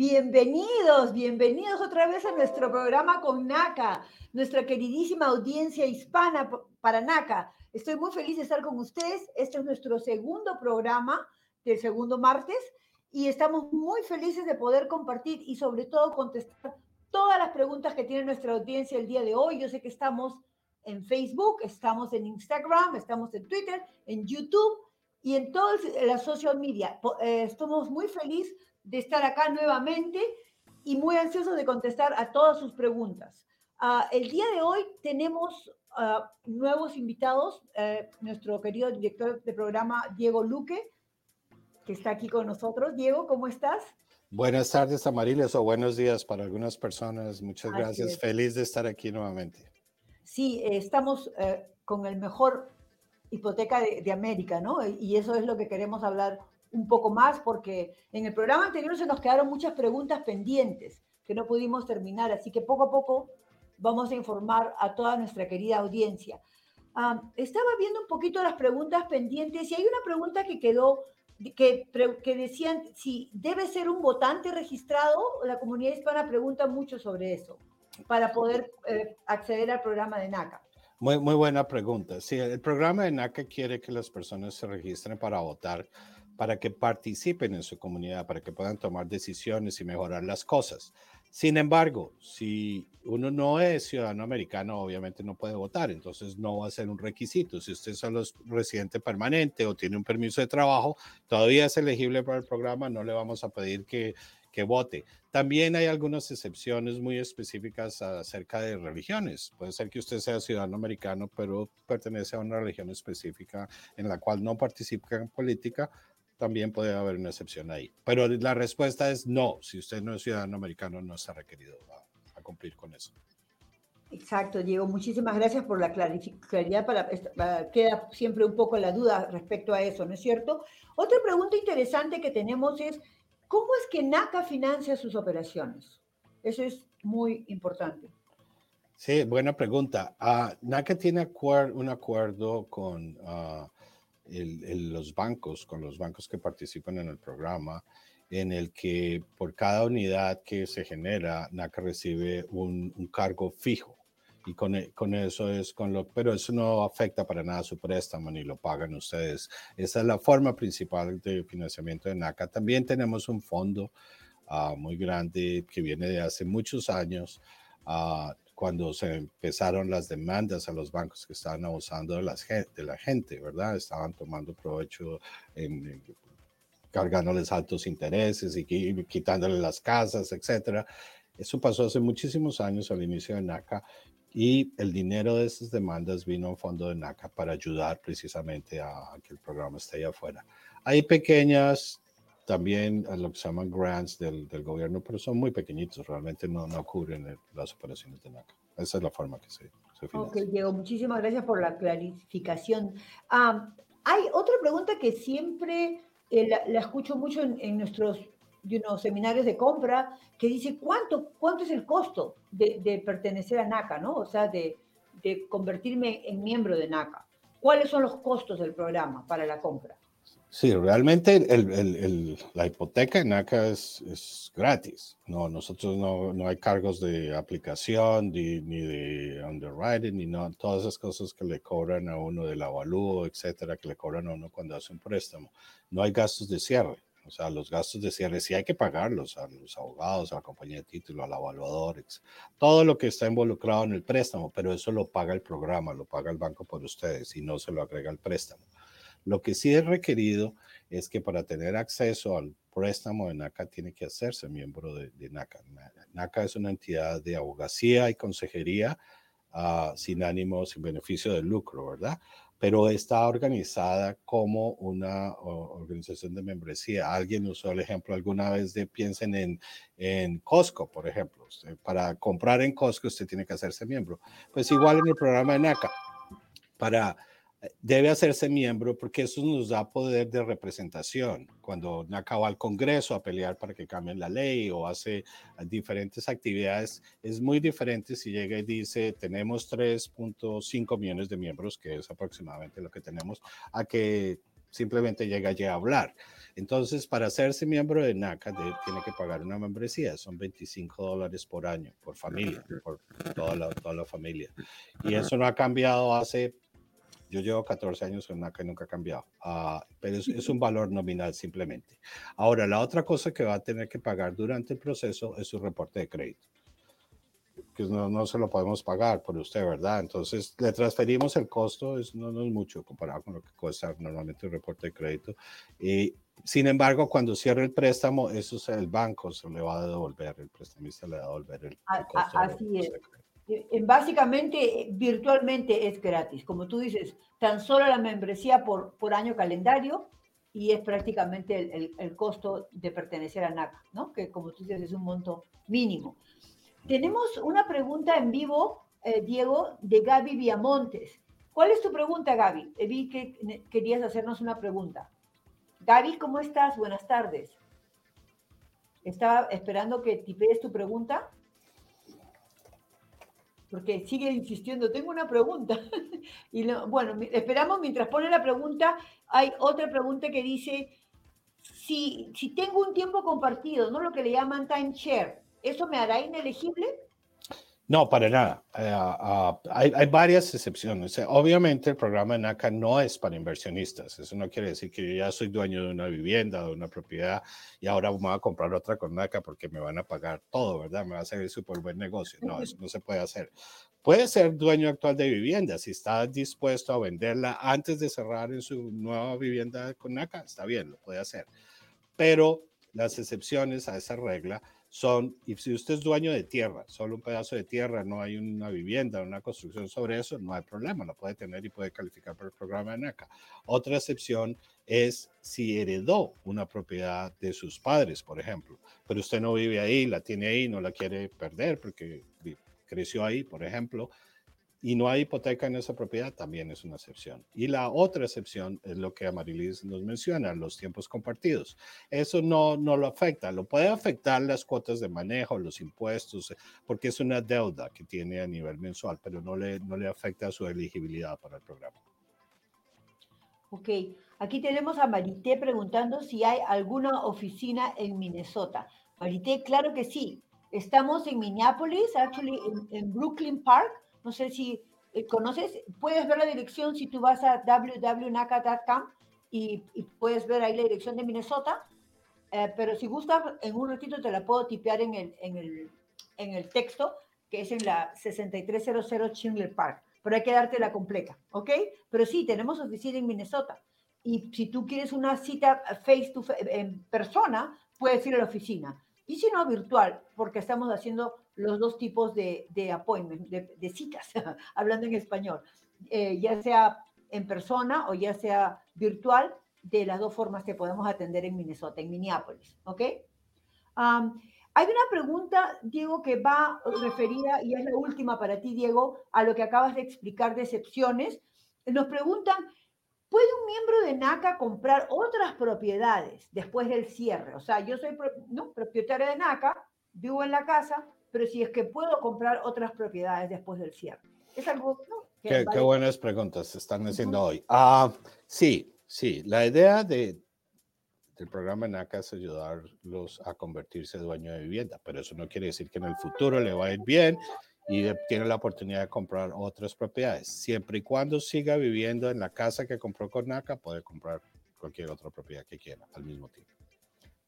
Bienvenidos, bienvenidos otra vez a nuestro programa con NACA, nuestra queridísima audiencia hispana para NACA. Estoy muy feliz de estar con ustedes. Este es nuestro segundo programa del segundo martes y estamos muy felices de poder compartir y sobre todo contestar todas las preguntas que tiene nuestra audiencia el día de hoy. Yo sé que estamos en Facebook, estamos en Instagram, estamos en Twitter, en YouTube y en todas las social media. Eh, estamos muy felices de estar acá nuevamente y muy ansiosos de contestar a todas sus preguntas. Uh, el día de hoy tenemos uh, nuevos invitados, uh, nuestro querido director de programa, Diego Luque, que está aquí con nosotros. Diego, ¿cómo estás? Buenas tardes, Amariles, o buenos días para algunas personas. Muchas gracias. Feliz de estar aquí nuevamente. Sí, eh, estamos eh, con el mejor hipoteca de, de, América, ¿no? Y eso es lo que queremos hablar un poco más, porque en el programa anterior se nos quedaron muchas preguntas pendientes que no pudimos terminar, así que poco a poco vamos a informar a toda nuestra querida audiencia. Estaba viendo un poquito las preguntas pendientes y hay una pregunta que quedó que, que decían si debe ser un votante registrado. La comunidad hispana pregunta mucho sobre eso para poder eh, acceder al programa de NACA. Muy, muy buena pregunta. Sí, el programa de NACA quiere que las personas se registren para votar, para que participen en su comunidad, para que puedan tomar decisiones y mejorar las cosas. Sin embargo, si uno no es ciudadano americano, obviamente no puede votar, entonces no va a ser un requisito. Si usted solo es residente permanente o tiene un permiso de trabajo, todavía es elegible para el programa, no le vamos a pedir que, que vote. También hay algunas excepciones muy específicas acerca de religiones. Puede ser que usted sea ciudadano americano, pero pertenece a una religión específica en la cual no participa en política también puede haber una excepción ahí. Pero la respuesta es no. Si usted no es ciudadano americano, no está requerido a, a cumplir con eso. Exacto, Diego. Muchísimas gracias por la claridad. Para, para, queda siempre un poco la duda respecto a eso, ¿no es cierto? Otra pregunta interesante que tenemos es, ¿cómo es que NACA financia sus operaciones? Eso es muy importante. Sí, buena pregunta. Uh, NACA tiene acuer un acuerdo con... Uh, el, el, los bancos, con los bancos que participan en el programa, en el que por cada unidad que se genera, NACA recibe un, un cargo fijo. Y con, e, con, eso es con lo, pero eso no afecta para nada su préstamo ni lo pagan ustedes. Esa es la forma principal de financiamiento de NACA. También tenemos un fondo uh, muy grande que viene de hace muchos años. Uh, cuando se empezaron las demandas a los bancos que estaban abusando de, las, de la gente, ¿verdad? Estaban tomando provecho en, en cargándoles altos intereses y quitándole las casas, etcétera. Eso pasó hace muchísimos años al inicio de NACA y el dinero de esas demandas vino a un fondo de NACA para ayudar precisamente a, a que el programa esté allá afuera. Hay pequeñas también a lo que se llaman grants del, del, gobierno, pero son muy pequeñitos, realmente no, no cubren el, las operaciones de NACA. Esa es la forma que se, se financia. Ok, Diego, muchísimas gracias por la clarificación. Um, hay otra pregunta que siempre eh, la, la, escucho mucho en, en nuestros you know, seminarios de compra, que dice, ¿cuánto, cuánto es el costo de, de pertenecer a NACA, ¿no? O sea, de, de convertirme en miembro de NACA. ¿Cuáles son los costos del programa para la compra? Sí, realmente el, el, el, la hipoteca en ACA es, gratis. No, nosotros no, no, hay cargos de aplicación ni, ni de underwriting, ni no, todas esas cosas que le cobran a uno del avalúo, etcétera, que le cobran a uno cuando hace un préstamo. No hay gastos de cierre. O sea, los gastos de cierre sí hay que pagarlos a los abogados, a la compañía de título, al evaluador, todo lo que está involucrado en el préstamo, pero eso lo paga el programa, lo paga el banco por ustedes y no se lo agrega el préstamo. Lo que sí es requerido es que para tener acceso al préstamo de NACA tiene que hacerse miembro de, de NACA. NACA es una entidad de abogacía y consejería uh, sin ánimo, sin beneficio de lucro, ¿verdad? Pero está organizada como una organización de membresía. Alguien usó el ejemplo alguna vez de piensen en, en Costco, por ejemplo. Para comprar en Costco usted tiene que hacerse miembro. Pues igual en el programa de NACA. Para debe hacerse miembro porque eso nos da poder de representación. Cuando NACA va al Congreso a pelear para que cambien la ley o hace diferentes actividades, es muy diferente si llega y dice tenemos 3.5 millones de miembros, que es aproximadamente lo que tenemos, a que simplemente llega a hablar. Entonces, para hacerse miembro de NACA, tiene que pagar una membresía. Son 25 dólares por año, por familia, por toda la, toda la familia. Y eso no ha cambiado hace yo llevo 14 años en NACA y nunca ha cambiado, uh, pero es, es, un valor nominal simplemente. Ahora, la otra cosa que va a tener que pagar durante el proceso es su reporte de crédito, que no, no se lo podemos pagar por usted, ¿verdad? Entonces, le transferimos el costo, es, no, no es mucho comparado con lo que cuesta normalmente el reporte de crédito. Y, sin embargo, cuando cierre el préstamo, eso es el banco se le va a devolver, el prestamista le va a devolver el, el costo. Así es. Eh, básicamente, virtualmente es gratis. Como tú dices, tan solo la membresía por, por año calendario y es prácticamente el, el, costo de pertenecer a NACA, ¿no? Que como tú dices es un monto mínimo. Tenemos una pregunta en vivo, eh, Diego, de Gaby Viamontes. ¿Cuál es tu pregunta, Gaby? Eh, vi que querías hacernos una pregunta. Gaby, ¿cómo estás? Buenas tardes. Estaba esperando que tipees tu pregunta porque sigue insistiendo, tengo una pregunta. y bueno, esperamos mientras pone la pregunta, hay otra pregunta que dice, si, si tengo un tiempo compartido, ¿no? Lo que le llaman time share, ¿eso me hará inelegible? No, para nada. Uh, uh, hay, hay, varias excepciones. obviamente el programa de NACA no es para inversionistas. Eso no quiere decir que yo ya soy dueño de una vivienda, de una propiedad y ahora me voy a comprar otra con NACA porque me van a pagar todo, ¿verdad? Me va a un súper buen negocio. No, eso no se puede hacer. Puede ser dueño actual de vivienda. Si está dispuesto a venderla antes de cerrar en su nueva vivienda con NACA, está bien, lo puede hacer. Pero las excepciones a esa regla son, y si usted es dueño de tierra, solo un pedazo de tierra, no hay una vivienda, una construcción sobre eso, no hay problema, lo puede tener y puede calificar por el programa de NACA. Otra excepción es si heredó una propiedad de sus padres, por ejemplo, pero usted no vive ahí, la tiene ahí, no la quiere perder porque creció ahí, por ejemplo, y no hay hipoteca en esa propiedad, también es una excepción. Y la otra excepción es lo que Amarilis nos menciona, los tiempos compartidos. Eso no, no lo afecta, lo puede afectar las cuotas de manejo, los impuestos, porque es una deuda que tiene a nivel mensual, pero no le, no le afecta su elegibilidad para el programa. Ok, aquí tenemos a Marité preguntando si hay alguna oficina en Minnesota. Marité, claro que sí. Estamos en Minneapolis, actually en Brooklyn Park no sé si eh, conoces, puedes ver la dirección si tú vas a www.naca.com y, puedes ver ahí la dirección de Minnesota. Eh, pero si gustas, en un ratito te la puedo tipear en el, en el, en el texto, que es en la 6300 Chingle Park. Pero hay que darte la completa, ¿ok? Pero sí, tenemos oficina en Minnesota. Y si tú quieres una cita face to face, en persona, puedes ir a la oficina. Y si no, virtual, porque estamos haciendo los dos tipos de, de appointment, de, citas, hablando en español, eh, ya sea en persona o ya sea virtual, de las dos formas que podemos atender en Minnesota, en Minneapolis, ¿ok? hay una pregunta, Diego, que va referida, y es la última para ti, Diego, a lo que acabas de explicar de excepciones. Nos preguntan, ¿puede un miembro de NACA comprar otras propiedades después del cierre? O sea, yo soy ¿no? propietario de NACA, vivo en la casa, pero si es que puedo comprar otras propiedades después del cierre. Es algo... qué, buenas preguntas se están haciendo hoy. Ah, sí, sí, la idea de, del programa NACA es ayudarlos a convertirse en dueño de vivienda, pero eso no quiere decir que en el futuro le va a ir bien y tiene la oportunidad de comprar otras propiedades. Siempre y cuando siga viviendo en la casa que compró con NACA, puede comprar cualquier otra propiedad que quiera al mismo tiempo.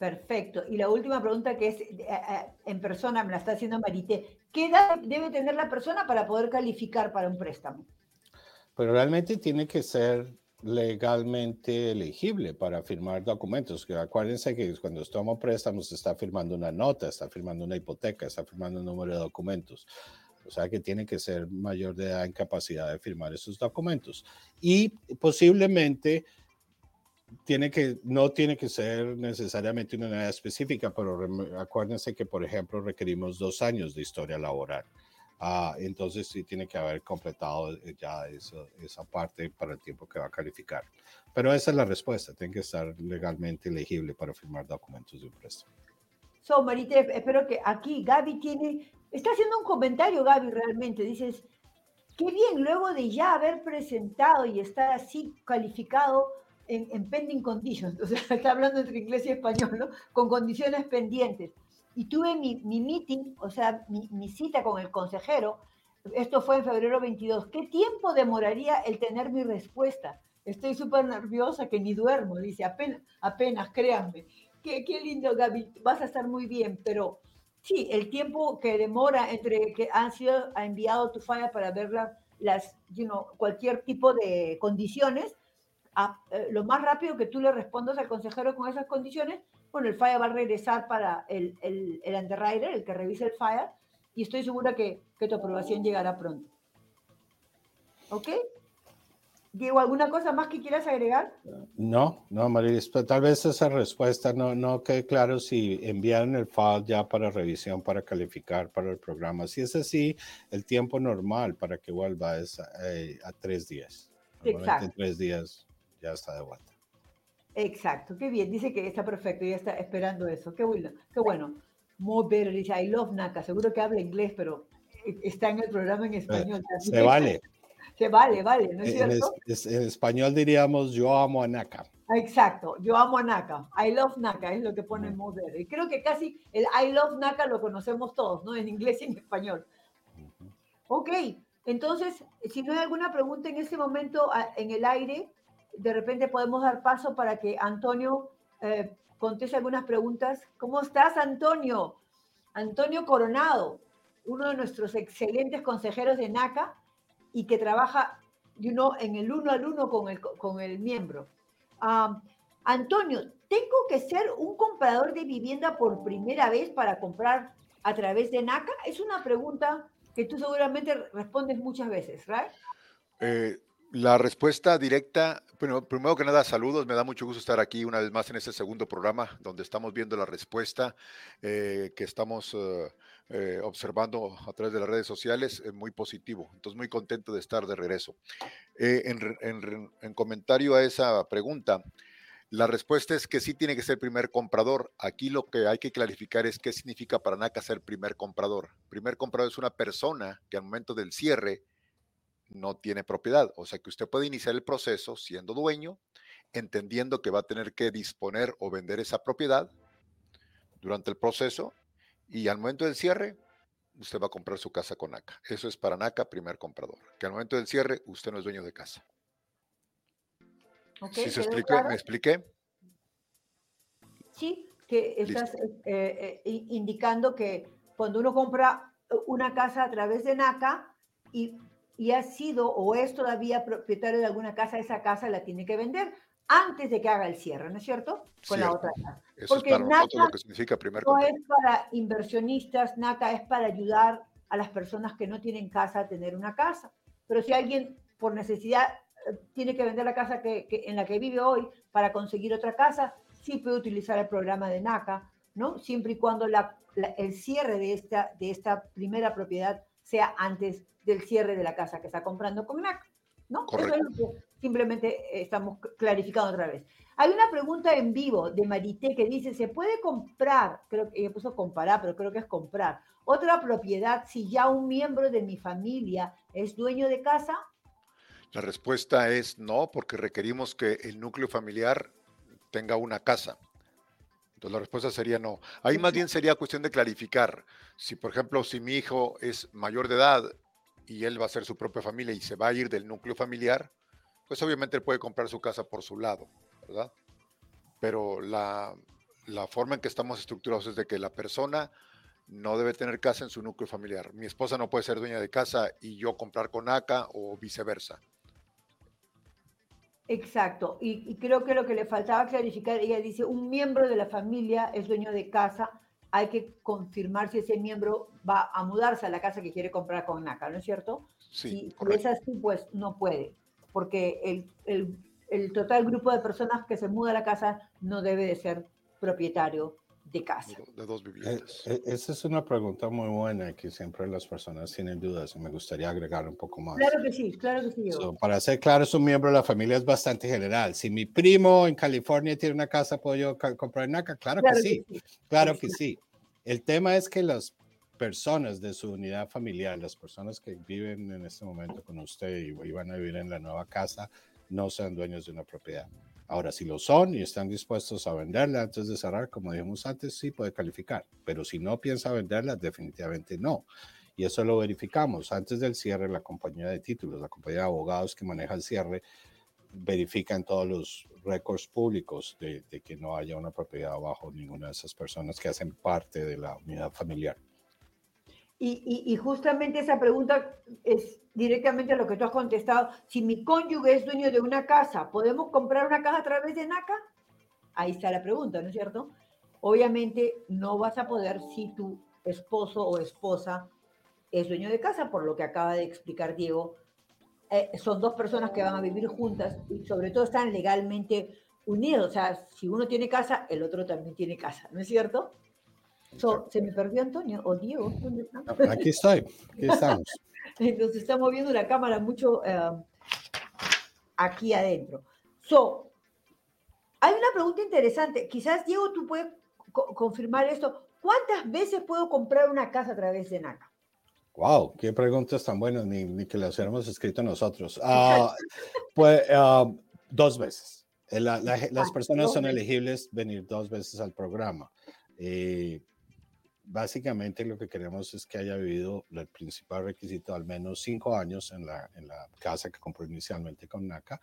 Perfecto. Y la última pregunta que es eh, eh, en persona, me la está haciendo Marité. ¿Qué edad debe tener la persona para poder calificar para un préstamo? Pero realmente tiene que ser legalmente elegible para firmar documentos. Acuérdense que cuando toma préstamos está firmando una nota, está firmando una hipoteca, está firmando un número de documentos. O sea que tiene que ser mayor de edad en capacidad de firmar esos documentos. Y posiblemente tiene que, no tiene que ser necesariamente una edad específica, pero acuérdense que, por ejemplo, requerimos dos años de historia laboral. Ah, entonces sí tiene que haber completado eh, ya eso, esa parte para el tiempo que va a calificar. Pero esa es la respuesta, tiene que estar legalmente elegible para firmar documentos de un préstamo. So, Marite, espero que aquí Gaby tiene, está haciendo un comentario, Gaby, realmente. Dices, qué bien, luego de ya haber presentado y estar así calificado, en, pending conditions, o sea, está hablando entre inglés y español, ¿no? Con condiciones pendientes. Y tuve mi, mi meeting, o sea, mi, mi, cita con el consejero, esto fue en febrero 22. ¿Qué tiempo demoraría el tener mi respuesta? Estoy súper nerviosa que ni duermo, dice, apenas, apenas, créanme. Qué, qué lindo, Gaby, vas a estar muy bien, pero sí, el tiempo que demora entre que han sido ha enviado tu falla para ver las, you know, cualquier tipo de condiciones, eh, lo más rápido que tú le respondas al consejero con esas condiciones, bueno, el falla va a regresar para el, el, el underwriter, el que revise el falla, y estoy segura que, que tu aprobación llegará pronto. ¿Ok? Diego, ¿alguna cosa más que quieras agregar? No, no, María, tal vez esa respuesta no, no quede claro si enviaron el file ya para revisión, para calificar para el programa. Si es así, el tiempo normal para que vuelva es eh, a tres días. Exacto. Tres días ya está de vuelta. Exacto, qué bien, dice que está perfecto, ya está esperando eso, qué bueno, qué bueno. More better, dice, I love Naka, seguro que habla inglés, pero está en el programa en español. Se vale. Se vale, vale, ¿no es cierto? En, español diríamos yo amo a Naka. Exacto, yo amo a Naka. I love Naka es lo que pone Mother. Y creo que casi el I love Naka lo conocemos todos, ¿no? En inglés y en español. Ok, entonces, si no hay alguna pregunta en este momento en el aire, de repente podemos dar paso para que Antonio eh, conteste algunas preguntas. ¿Cómo estás, Antonio? Antonio Coronado, uno de nuestros excelentes consejeros de NACA y que trabaja you know, en el uno al uno con el, con el miembro. Antonio, ¿tengo que ser un comprador de vivienda por primera vez para comprar a través de NACA? Es una pregunta que tú seguramente respondes muchas veces, ¿right? Eh, la respuesta directa, bueno, primero que nada, saludos, me da mucho gusto estar aquí una vez más en este segundo programa donde estamos viendo la respuesta eh, que estamos eh, eh, observando a través de las redes sociales, muy positivo, entonces muy contento de estar de regreso. En, comentario a esa pregunta, la respuesta es que sí tiene que ser primer comprador. Aquí lo que hay que clarificar es qué significa para NACA ser primer comprador. Primer comprador es una persona que al momento del cierre no tiene propiedad. O sea que usted puede iniciar el proceso siendo dueño, entendiendo que va a tener que disponer o vender esa propiedad durante el proceso y al momento del cierre, usted va a comprar su casa con NACA. Eso es para NACA, primer comprador. Que al momento del cierre, usted no es dueño de casa. ¿Sí se explique? ¿Me expliqué? Sí, que estás eh, eh, indicando que cuando uno compra una casa a través de NACA y y ha sido o es todavía propietario de alguna casa, esa casa la tiene que vender antes de que haga el cierre, ¿no es cierto? Con la otra casa. Eso Porque es para lo que significa primer No es para inversionistas, NACA es para ayudar a las personas que no tienen casa a tener una casa. Pero si alguien por necesidad eh, tiene que vender la casa que, en la que vive hoy para conseguir otra casa, sí puede utilizar el programa de NACA, ¿no? Siempre y cuando la, el cierre de esta, de esta primera propiedad sea antes del cierre de la casa que está comprando con NAC. ¿no? Eso es lo que simplemente estamos clarificando otra vez. Hay una pregunta en vivo de Marité que dice, ¿se puede comprar, creo que ella puso comparar, pero creo que es comprar, otra propiedad si ya un miembro de mi familia es dueño de casa? La respuesta es no, porque requerimos que el núcleo familiar tenga una casa. Entonces la respuesta sería no. Ahí más bien sería cuestión de clarificar. Si, por ejemplo, si mi hijo es mayor de edad y él va a ser su propia familia y se va a ir del núcleo familiar, pues obviamente él puede comprar su casa por su lado, ¿verdad? Pero la, la forma en que estamos estructurados es de que la persona no debe tener casa en su núcleo familiar. Mi esposa no puede ser dueña de casa y yo comprar con ACA o viceversa. Exacto, y, y, creo que lo que le faltaba clarificar, ella dice, un miembro de la familia es dueño de casa hay que confirmar si ese miembro va a mudarse a la casa que quiere comprar con NACA, ¿no es cierto? Sí. Si es así, pues no puede, porque el, el, el, total grupo de personas que se muda a la casa no debe de ser propietario de casa. De dos viviendas. Eh, eh, esa es una pregunta muy buena que siempre las personas tienen dudas y me gustaría agregar un poco más. Claro que sí, claro que sí. para ser claro, es un miembro de la familia es bastante general. Si mi primo en California tiene una casa, ¿puedo yo comprar NACA? Claro, que, sí. Claro que sí. El tema es que las personas de su unidad familiar, las personas que viven en este momento con usted y van a vivir en la nueva casa, no sean dueños de una propiedad Ahora, si lo son y están dispuestos a venderla antes de cerrar, como dijimos antes, sí puede calificar, pero si no piensa venderla, definitivamente no. Y eso lo verificamos. Antes del cierre, la compañía de títulos, la compañía de abogados que maneja el cierre, verifican todos los récords públicos de, que no haya una propiedad bajo ninguna de esas personas que hacen parte de la unidad familiar. Y, justamente esa pregunta es directamente lo que tú has contestado. Si mi cónyuge es dueño de una casa, ¿podemos comprar una casa a través de NACA? Ahí está la pregunta, ¿no es cierto? Obviamente no vas a poder si tu esposo o esposa es dueño de casa, por lo que acaba de explicar Diego. Eh, son dos personas que van a vivir juntas y sobre todo están legalmente unidos. O sea, si uno tiene casa, el otro también tiene casa, ¿no es cierto? ¿Se me perdió Antonio o Diego? ¿Dónde está? Aquí estoy, aquí estamos. Entonces está moviendo la cámara mucho eh, aquí adentro. So, hay una pregunta interesante. Quizás, Diego, tú puedes confirmar esto. ¿Cuántas veces puedo comprar una casa a través de NACA? Wow, qué preguntas tan buenas, ni, que las hubiéramos escrito nosotros. Ah, pues ah, dos veces. Eh, las ah, personas son elegibles venir dos veces al programa. Eh, básicamente lo que queremos es que haya vivido el principal requisito al menos cinco años en la, en la casa que compró inicialmente con NACA,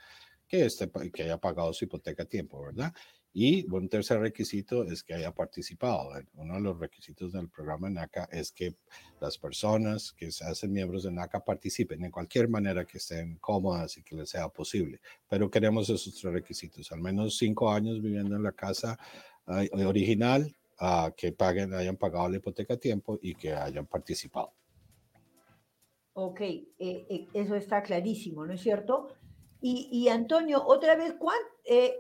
que, este, que haya pagado su hipoteca a tiempo, ¿verdad? Y un tercer requisito es que haya participado. Uno de los requisitos del programa NACA es que las personas que se hacen miembros de NACA participen en cualquier manera que estén cómodas y que les sea posible. Pero queremos esos tres requisitos, al menos cinco años viviendo en la casa original, que paguen, hayan pagado la hipoteca a tiempo y que hayan participado. Ok, eh, eh, eso está clarísimo, ¿no es cierto? Y, Antonio, otra vez, eh,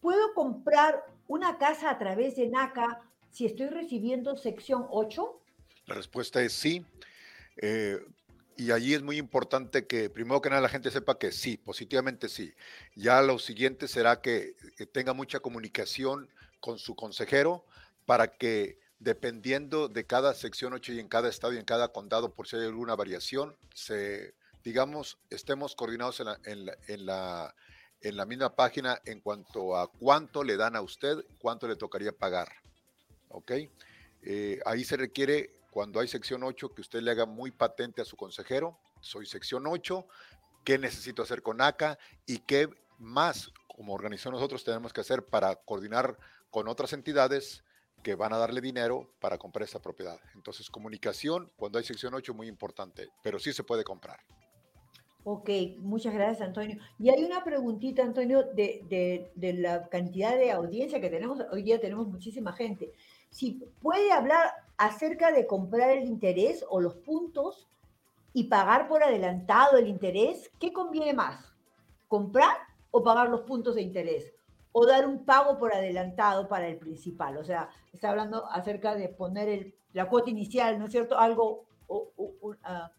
¿puedo comprar una casa a través de NACA si estoy recibiendo sección 8? La respuesta es sí. y allí es muy importante que primero que nada la gente sepa que sí, positivamente sí. Ya lo siguiente será que tenga mucha comunicación con su consejero para que dependiendo de cada sección 8 y en cada estado y en cada condado, por si hay alguna variación, se, digamos, estemos coordinados en la, en la, en la, misma página en cuanto a cuánto le dan a usted, cuánto le tocaría pagar. ¿Ok? Eh, ahí se requiere, cuando hay sección 8, que usted le haga muy patente a su consejero, soy sección 8, qué necesito hacer con ACA y qué más como organización nosotros tenemos que hacer para coordinar con otras entidades que van a darle dinero para comprar esta propiedad. Entonces, comunicación, cuando hay sección 8, muy importante, pero sí se puede comprar. Ok, muchas gracias, Antonio. Y hay una preguntita, Antonio, de, de, la cantidad de audiencia que tenemos. Hoy día tenemos muchísima gente. Si puede hablar acerca de comprar el interés o los puntos y pagar por adelantado el interés, ¿qué conviene más? ¿Comprar o pagar los puntos de interés? O dar un pago por adelantado para el principal. O sea, está hablando acerca de poner el, la cuota inicial, ¿no es cierto? Algo, o, un ah,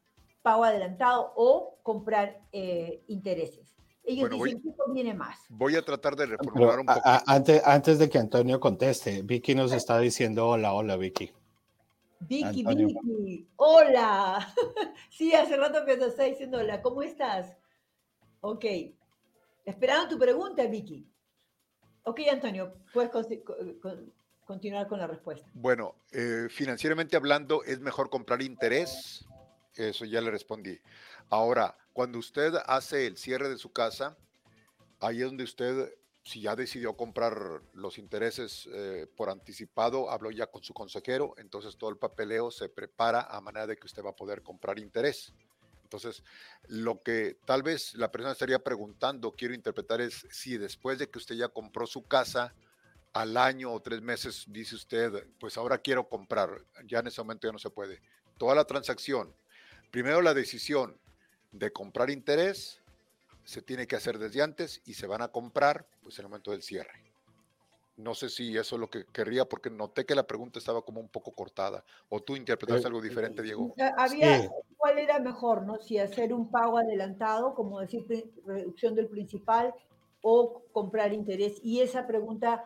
pago adelantado o comprar eh, intereses. Ellos dicen que conviene más. Voy a tratar de reformular un poco. Antes, antes de que Antonio conteste, Vicky nos está diciendo hola, hola Vicky. Vicky, Vicky, hola. sí, hace rato que nos está diciendo hola, ¿cómo estás? Ok. Esperando tu pregunta, Vicky. Ok, Antonio, puedes continuar con la respuesta. Bueno, eh, financieramente hablando, es mejor comprar interés. Eso ya le respondí. Ahora, cuando usted hace el cierre de su casa, ahí es donde usted, si ya decidió comprar los intereses eh, por anticipado, habló ya con su consejero, entonces todo el papeleo se prepara a manera de que usted va a poder comprar interés. Entonces, lo que tal vez la persona estaría preguntando, quiero interpretar, es si después de que usted ya compró su casa, al año o tres meses dice usted, pues ahora quiero comprar, ya en ese momento ya no se puede. Toda la transacción, primero la decisión de comprar interés, se tiene que hacer desde antes y se van a comprar pues en el momento del cierre. No sé si eso es lo que querría, porque noté que la pregunta estaba como un poco cortada. ¿O tú interpretaste algo diferente, Diego? Había, ¿cuál era mejor, no? Si hacer un pago adelantado, como decir, reducción del principal, o comprar interés. Y esa pregunta,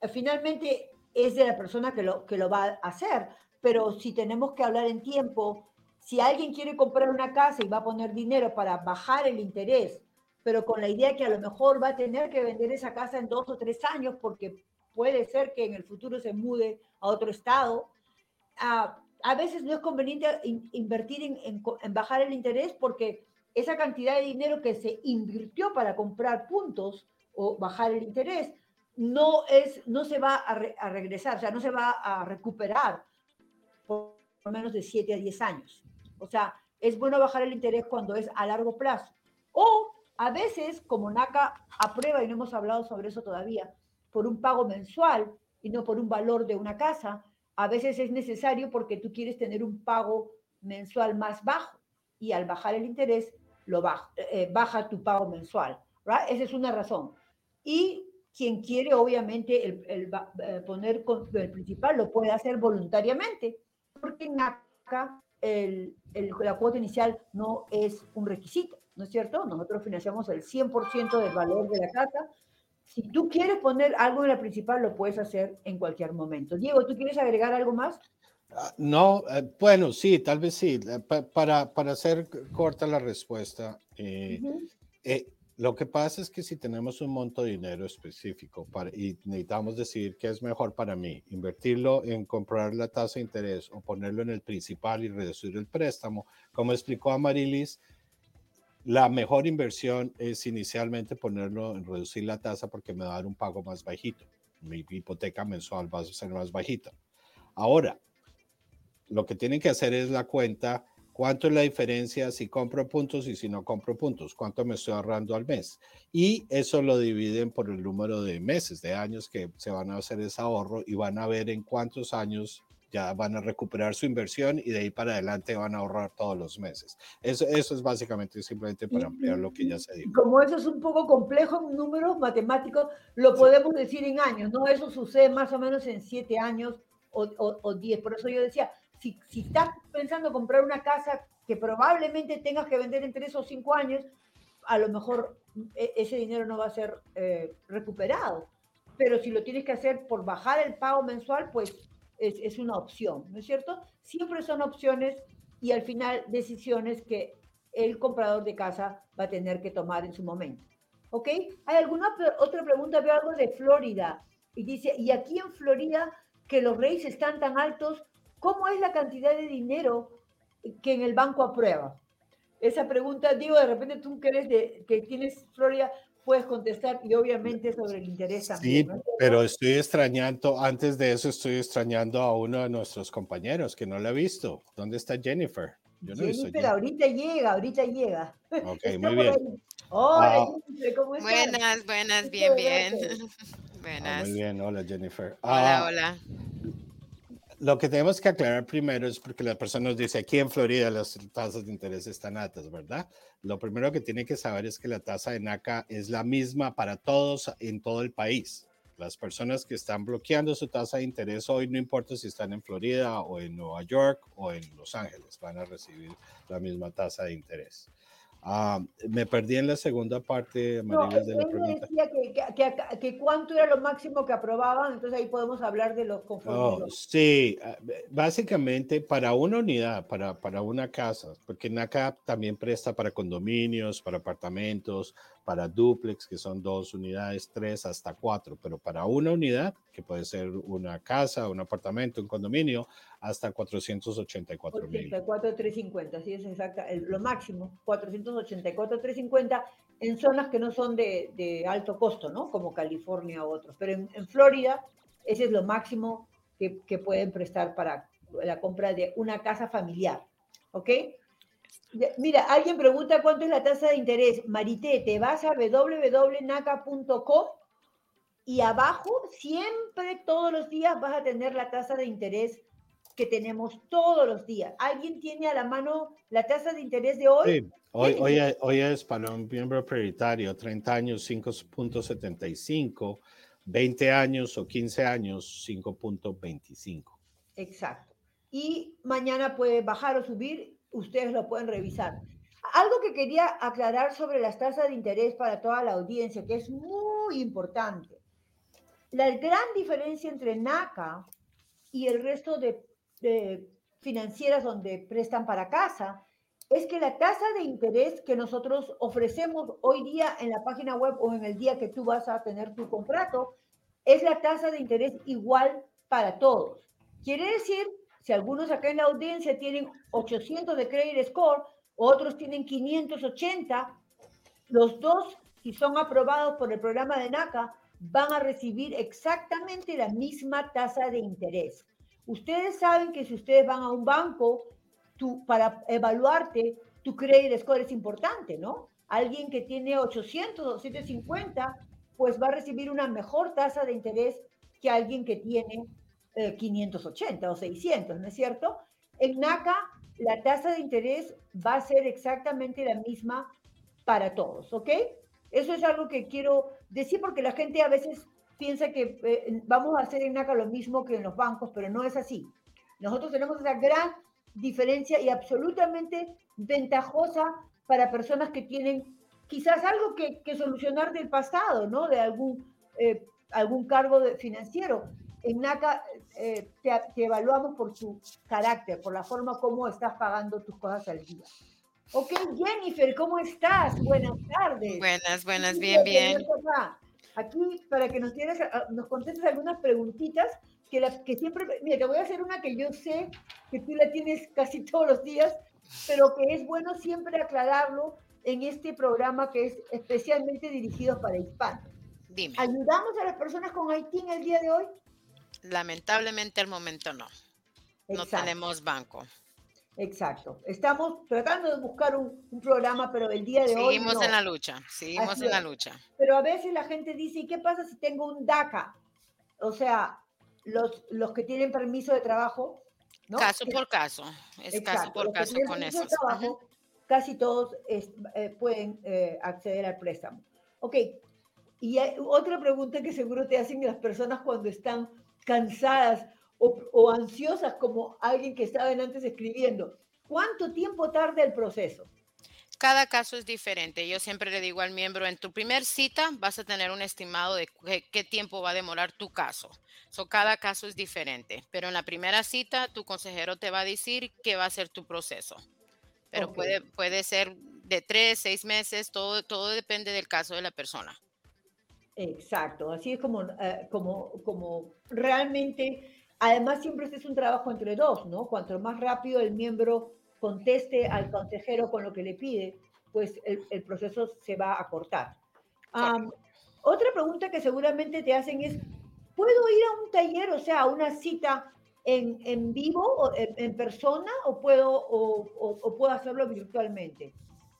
eh, finalmente, es de la persona que lo, que lo va a hacer. Pero si tenemos que hablar en tiempo, si alguien quiere comprar una casa y va a poner dinero para bajar el interés pero con la idea que a lo mejor va a tener que vender esa casa en dos o tres años porque puede ser que en el futuro se mude a otro estado. Ah, a veces no es conveniente invertir en, en, bajar el interés porque esa cantidad de dinero que se invirtió para comprar puntos o bajar el interés no, es, no se va a, regresar, o sea, no se va a recuperar por menos de 7 a 10 años. O sea, es bueno bajar el interés cuando es a largo plazo. O a veces, como NACA aprueba, y no hemos hablado sobre eso todavía, por un pago mensual y no por un valor de una casa, a veces es necesario porque tú quieres tener un pago mensual más bajo y al bajar el interés lo baja, eh, baja tu pago mensual. Esa es una razón. Y quien quiere, obviamente, el, eh, poner el principal lo puede hacer voluntariamente, porque en NACA el, la cuota inicial no es un requisito, ¿no es cierto? Nosotros financiamos el 100% del valor de la casa. Si tú quieres poner algo en la principal, lo puedes hacer en cualquier momento. Diego, ¿tú quieres agregar algo más? Ah, no, eh, bueno, sí, tal vez sí. Eh, para, para hacer corta la respuesta, eh, lo que pasa es que si tenemos un monto de dinero específico para, y necesitamos decidir qué es mejor para mí, invertirlo en comprar la tasa de interés o ponerlo en el principal y reducir el préstamo, como explicó a Marilis, la mejor inversión es inicialmente ponerlo en reducir la tasa porque me va a dar un pago más bajito. Mi hipoteca mensual va a ser más bajita. Ahora, lo que tienen que hacer es la cuenta ¿Cuánto es la diferencia si compro puntos y si no compro puntos? ¿Cuánto me estoy ahorrando al mes? Y eso lo dividen por el número de meses, de años que se van a hacer ese ahorro y van a ver en cuántos años ya van a recuperar su inversión y de ahí para adelante van a ahorrar todos los meses. Eso, eso es básicamente simplemente para ampliar lo que ya se dijo. Como eso es un poco complejo en números matemáticos, lo podemos decir en años, ¿no? Eso sucede más o menos en siete años o, o, o diez. Por eso yo decía, si, si estás pensando comprar una casa que probablemente tengas que vender en tres o cinco años, a lo mejor e, ese dinero no va a ser eh, recuperado. Pero si lo tienes que hacer por bajar el pago mensual, pues es, es, una opción, ¿no es cierto? Siempre son opciones y al final decisiones que el comprador de casa va a tener que tomar en su momento. ¿Ok? ¿Hay alguna otra pregunta? Veo algo de Florida. Y dice, ¿y aquí en Florida que los rates están tan altos, ¿Cómo es la cantidad de dinero que en el banco aprueba? Esa pregunta, digo, de repente tú que eres de, que tienes Florida, puedes contestar y obviamente sobre el interés también. Sí, pero estoy extrañando, antes de eso estoy extrañando a uno de nuestros compañeros que no lo he visto. ¿Dónde está Jennifer? Yo no Jennifer ahorita llega, ahorita llega. Ok, muy bien. Hola, ah. Jennifer, ¿cómo estás? Buenas, buenas, bien, bien. Buenas. Ah, muy bien, hola Jennifer. Hola, ah, hola lo que tenemos que aclarar primero es porque la persona nos dice aquí en Florida las tasas de interés están altas, ¿verdad? Lo primero que tiene que saber es que la tasa de NACA es la misma para todos en todo el país. Las personas que están bloqueando su tasa de interés hoy, no importa si están en Florida o en Nueva York o en Los Ángeles, van a recibir la misma tasa de interés. Ah, me perdí en la segunda parte, María, de la pregunta. Decía que, que, cuánto era lo máximo que aprobaban, entonces ahí podemos hablar de los conformes. Oh, sí, ah, básicamente para una unidad, para, para una casa, porque NACA también presta para condominios, para apartamentos, para duplex, que son dos unidades, tres hasta cuatro, pero para una unidad, que puede ser una casa, un apartamento, un condominio, hasta 484 mil. 484,350, sí, es exacta, lo máximo, 484,350 en zonas que no son de, alto costo, ¿no? Como California u otros, pero en, en Florida ese es lo máximo que, que pueden prestar para la compra de una casa familiar, ¿ok? Mira, alguien pregunta cuánto es la tasa de interés. Marité, te vas a www.naca.com y abajo siempre, todos los días, vas a tener la tasa de interés que tenemos todos los días. ¿Alguien tiene a la mano la tasa de interés de hoy? Sí, hoy, hoy, hoy es para un miembro prioritario, 30 años 5.75, 20 años o 15 años 5.25. Exacto. Y mañana puede bajar o subir ustedes lo pueden revisar. Algo que quería aclarar sobre las tasas de interés para toda la audiencia, que es muy importante. La gran diferencia entre NACA y el resto de, financieras donde prestan para casa es que la tasa de interés que nosotros ofrecemos hoy día en la página web o en el día que tú vas a tener tu contrato es la tasa de interés igual para todos. Quiere decir, si algunos acá en la audiencia tienen 800 de credit score, otros tienen 580, los dos, si son aprobados por el programa de NACA, van a recibir exactamente la misma tasa de interés. Ustedes saben que si ustedes van a un banco, tú, para evaluarte, tu credit score es importante, ¿no? Alguien que tiene 800 o 750, pues va a recibir una mejor tasa de interés que alguien que tiene 580 eh, o 600, ¿no es cierto? En NACA, la tasa de interés va a ser exactamente la misma para todos, ¿ok? Eso es algo que quiero decir porque la gente a veces piensa que eh, vamos a hacer en NACA lo mismo que en los bancos, pero no es así. Nosotros tenemos esa gran diferencia y absolutamente ventajosa para personas que tienen quizás algo que, solucionar del pasado, ¿no? De algún, eh, algún cargo financiero. En NACA eh, te, te, evaluamos por tu carácter, por la forma como estás pagando tus cosas al día. Ok, Jennifer, ¿cómo estás? Buenas tardes. Buenas, buenas, bien, bien. Aquí, para que nos, tienes, ah, nos contestes algunas preguntitas, que, la, que siempre, mira, te voy a hacer una que yo sé que tú la tienes casi todos los días, pero que es bueno siempre aclararlo en este programa que es especialmente dirigido para hispanos. Dime. ¿Ayudamos a las personas con Haití en el día de hoy? Lamentablemente al momento no. No tenemos banco. Exacto. Estamos tratando de buscar un, programa, pero el día de hoy. Seguimos en la lucha, seguimos en la lucha. Pero a veces la gente dice, ¿y qué pasa si tengo un DACA? O sea, los, los que tienen permiso de trabajo. ¿no? Caso por caso, es caso por caso con eso. casi todos eh, pueden eh, acceder al préstamo. Ok, y hay otra pregunta que seguro te hacen las personas cuando están cansadas o, ansiosas como alguien que estaba antes escribiendo. ¿Cuánto tiempo tarda el proceso? Cada caso es diferente. Yo siempre le digo al miembro, en tu primer cita vas a tener un estimado de qué, tiempo va a demorar tu caso. So, cada caso es diferente, pero en la primera cita tu consejero te va a decir qué va a ser tu proceso. Pero puede, puede ser de tres, seis meses, todo, todo depende del caso de la persona. Exacto, así es como, eh, como, como realmente Además, siempre este es un trabajo entre dos, ¿no? Cuanto más rápido el miembro conteste al consejero con lo que le pide, pues el, proceso se va a cortar. otra pregunta que seguramente te hacen es, ¿puedo ir a un taller, o sea, a una cita en, en vivo, o en, persona, o puedo, o puedo hacerlo virtualmente?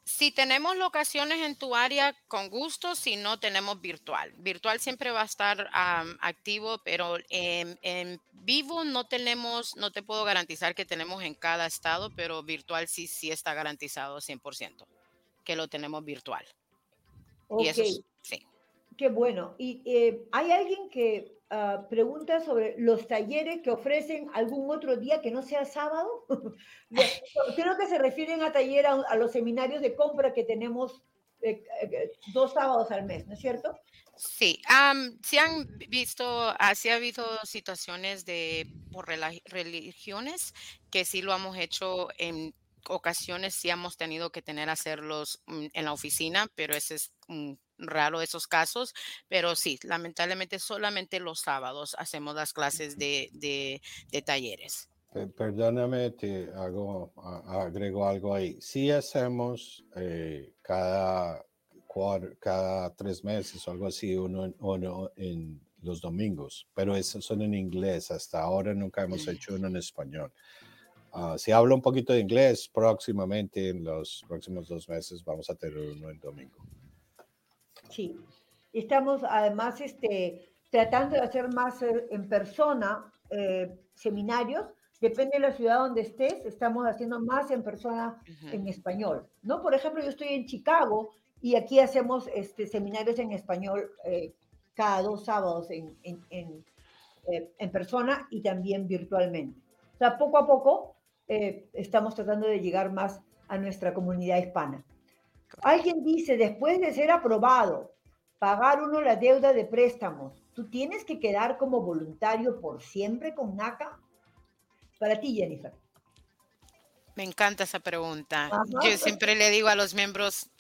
Si tenemos locaciones en tu área, con gusto, si no, tenemos virtual. Virtual siempre va a estar activo, pero en, vivo no tenemos, no te puedo garantizar que tenemos en cada estado, pero virtual sí, sí está garantizado 100%, que lo tenemos virtual. Y eso, sí. Qué bueno. ¿Y eh, hay alguien que Ah, pregunta sobre los talleres que ofrecen algún otro día que no sea sábado. Creo que se refieren a taller a, los seminarios de compra que tenemos eh, eh, dos sábados al mes, ¿no es cierto? Sí, sí han visto, así ha habido situaciones de por religiones que sí lo hemos hecho en ocasiones, sí hemos tenido que tener hacerlos mm, en la oficina, pero ese es raro esos casos, pero sí, lamentablemente solamente los sábados hacemos las clases de, de, talleres. Perdóname, te hago, agrego algo ahí. Sí hacemos eh, cada, cada tres meses o algo así, uno, uno en los domingos, pero esos son en inglés. Hasta ahora nunca hemos hecho uno en español. Uh, si hablo un poquito de inglés, próximamente, en los próximos dos meses, vamos a tener uno en domingo. Sí, estamos además este, tratando de hacer más eh, en persona eh, seminarios. Depende de la ciudad donde estés, estamos haciendo más en persona en español. ¿no? Por ejemplo, yo estoy en Chicago y aquí hacemos este, seminarios en español eh, cada dos sábados en, en, en, en, persona y también virtualmente. O sea, poco a poco estamos tratando de llegar más a nuestra comunidad hispana. Alguien dice, después de ser aprobado, pagar uno la deuda de préstamos, ¿tú tienes que quedar como voluntario por siempre con NACA? Para ti, Jennifer. Me encanta esa pregunta. Yo siempre le digo a los miembros,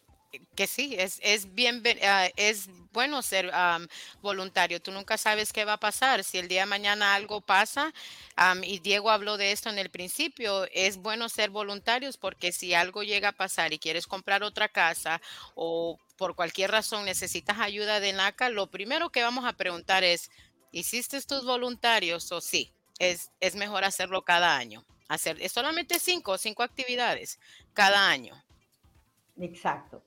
que sí, es, es bien, ah, es bueno ser voluntario. Tú nunca sabes qué va a pasar. Si el día de mañana algo pasa, y Diego habló de esto en el principio, es bueno ser voluntarios porque si algo llega a pasar y quieres comprar otra casa o por cualquier razón necesitas ayuda de NACA, lo primero que vamos a preguntar es, ¿hiciste tus voluntarios o sí? Es, es mejor hacerlo cada año. Hacer es solamente cinco, cinco actividades cada año. Exacto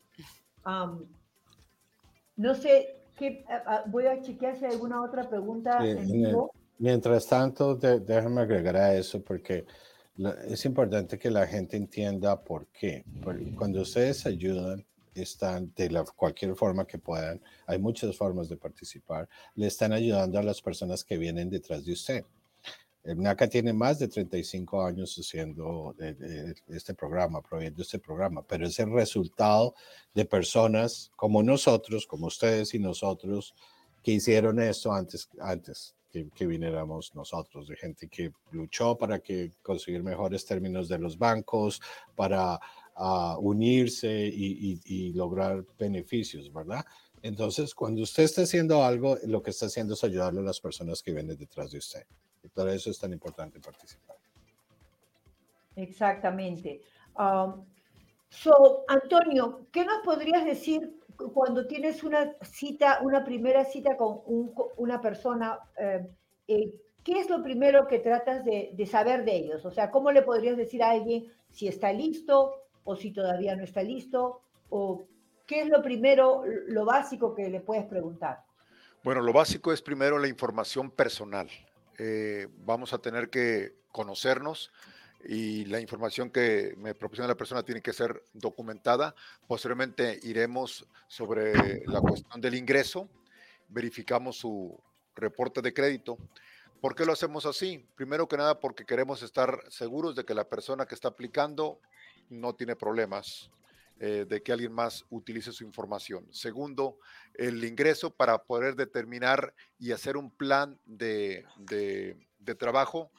no sé, qué, voy a chequear si hay alguna otra pregunta. Mientras tanto, déjame agregar a eso porque es importante que la gente entienda por qué. cuando ustedes ayudan, están de la, cualquier forma que puedan, hay muchas formas de participar, le están ayudando a las personas que vienen detrás de usted. NACA tiene más de 35 años haciendo este programa, promoviendo este programa, pero es el resultado de personas como nosotros, como ustedes y nosotros, que hicieron esto antes, antes que, viniéramos nosotros, de gente que luchó para que conseguir mejores términos de los bancos, para ah, unirse y, y lograr beneficios, ¿verdad? Entonces, cuando usted está haciendo algo, lo que está haciendo es ayudarle a las personas que vienen detrás de usted. Y por eso es tan importante participar. Exactamente. Um, so, Antonio, ¿qué nos podrías decir cuando tienes una cita, una primera cita con una persona? Eh, eh, ¿Qué es lo primero que tratas de, de, saber de ellos? O sea, ¿cómo le podrías decir a alguien si está listo o si todavía no está listo? ¿O qué es lo primero, lo básico que le puedes preguntar? Bueno, lo básico es primero la información personal. Eh, vamos a tener que conocernos y la información que me proporciona la persona tiene que ser documentada. Posteriormente iremos sobre la cuestión del ingreso, verificamos su reporte de crédito. ¿Por qué lo hacemos así? Primero que nada porque queremos estar seguros de que la persona que está aplicando no tiene problemas eh, de que alguien más utilice su información. Segundo, el ingreso para poder determinar y hacer un plan de, de trabajo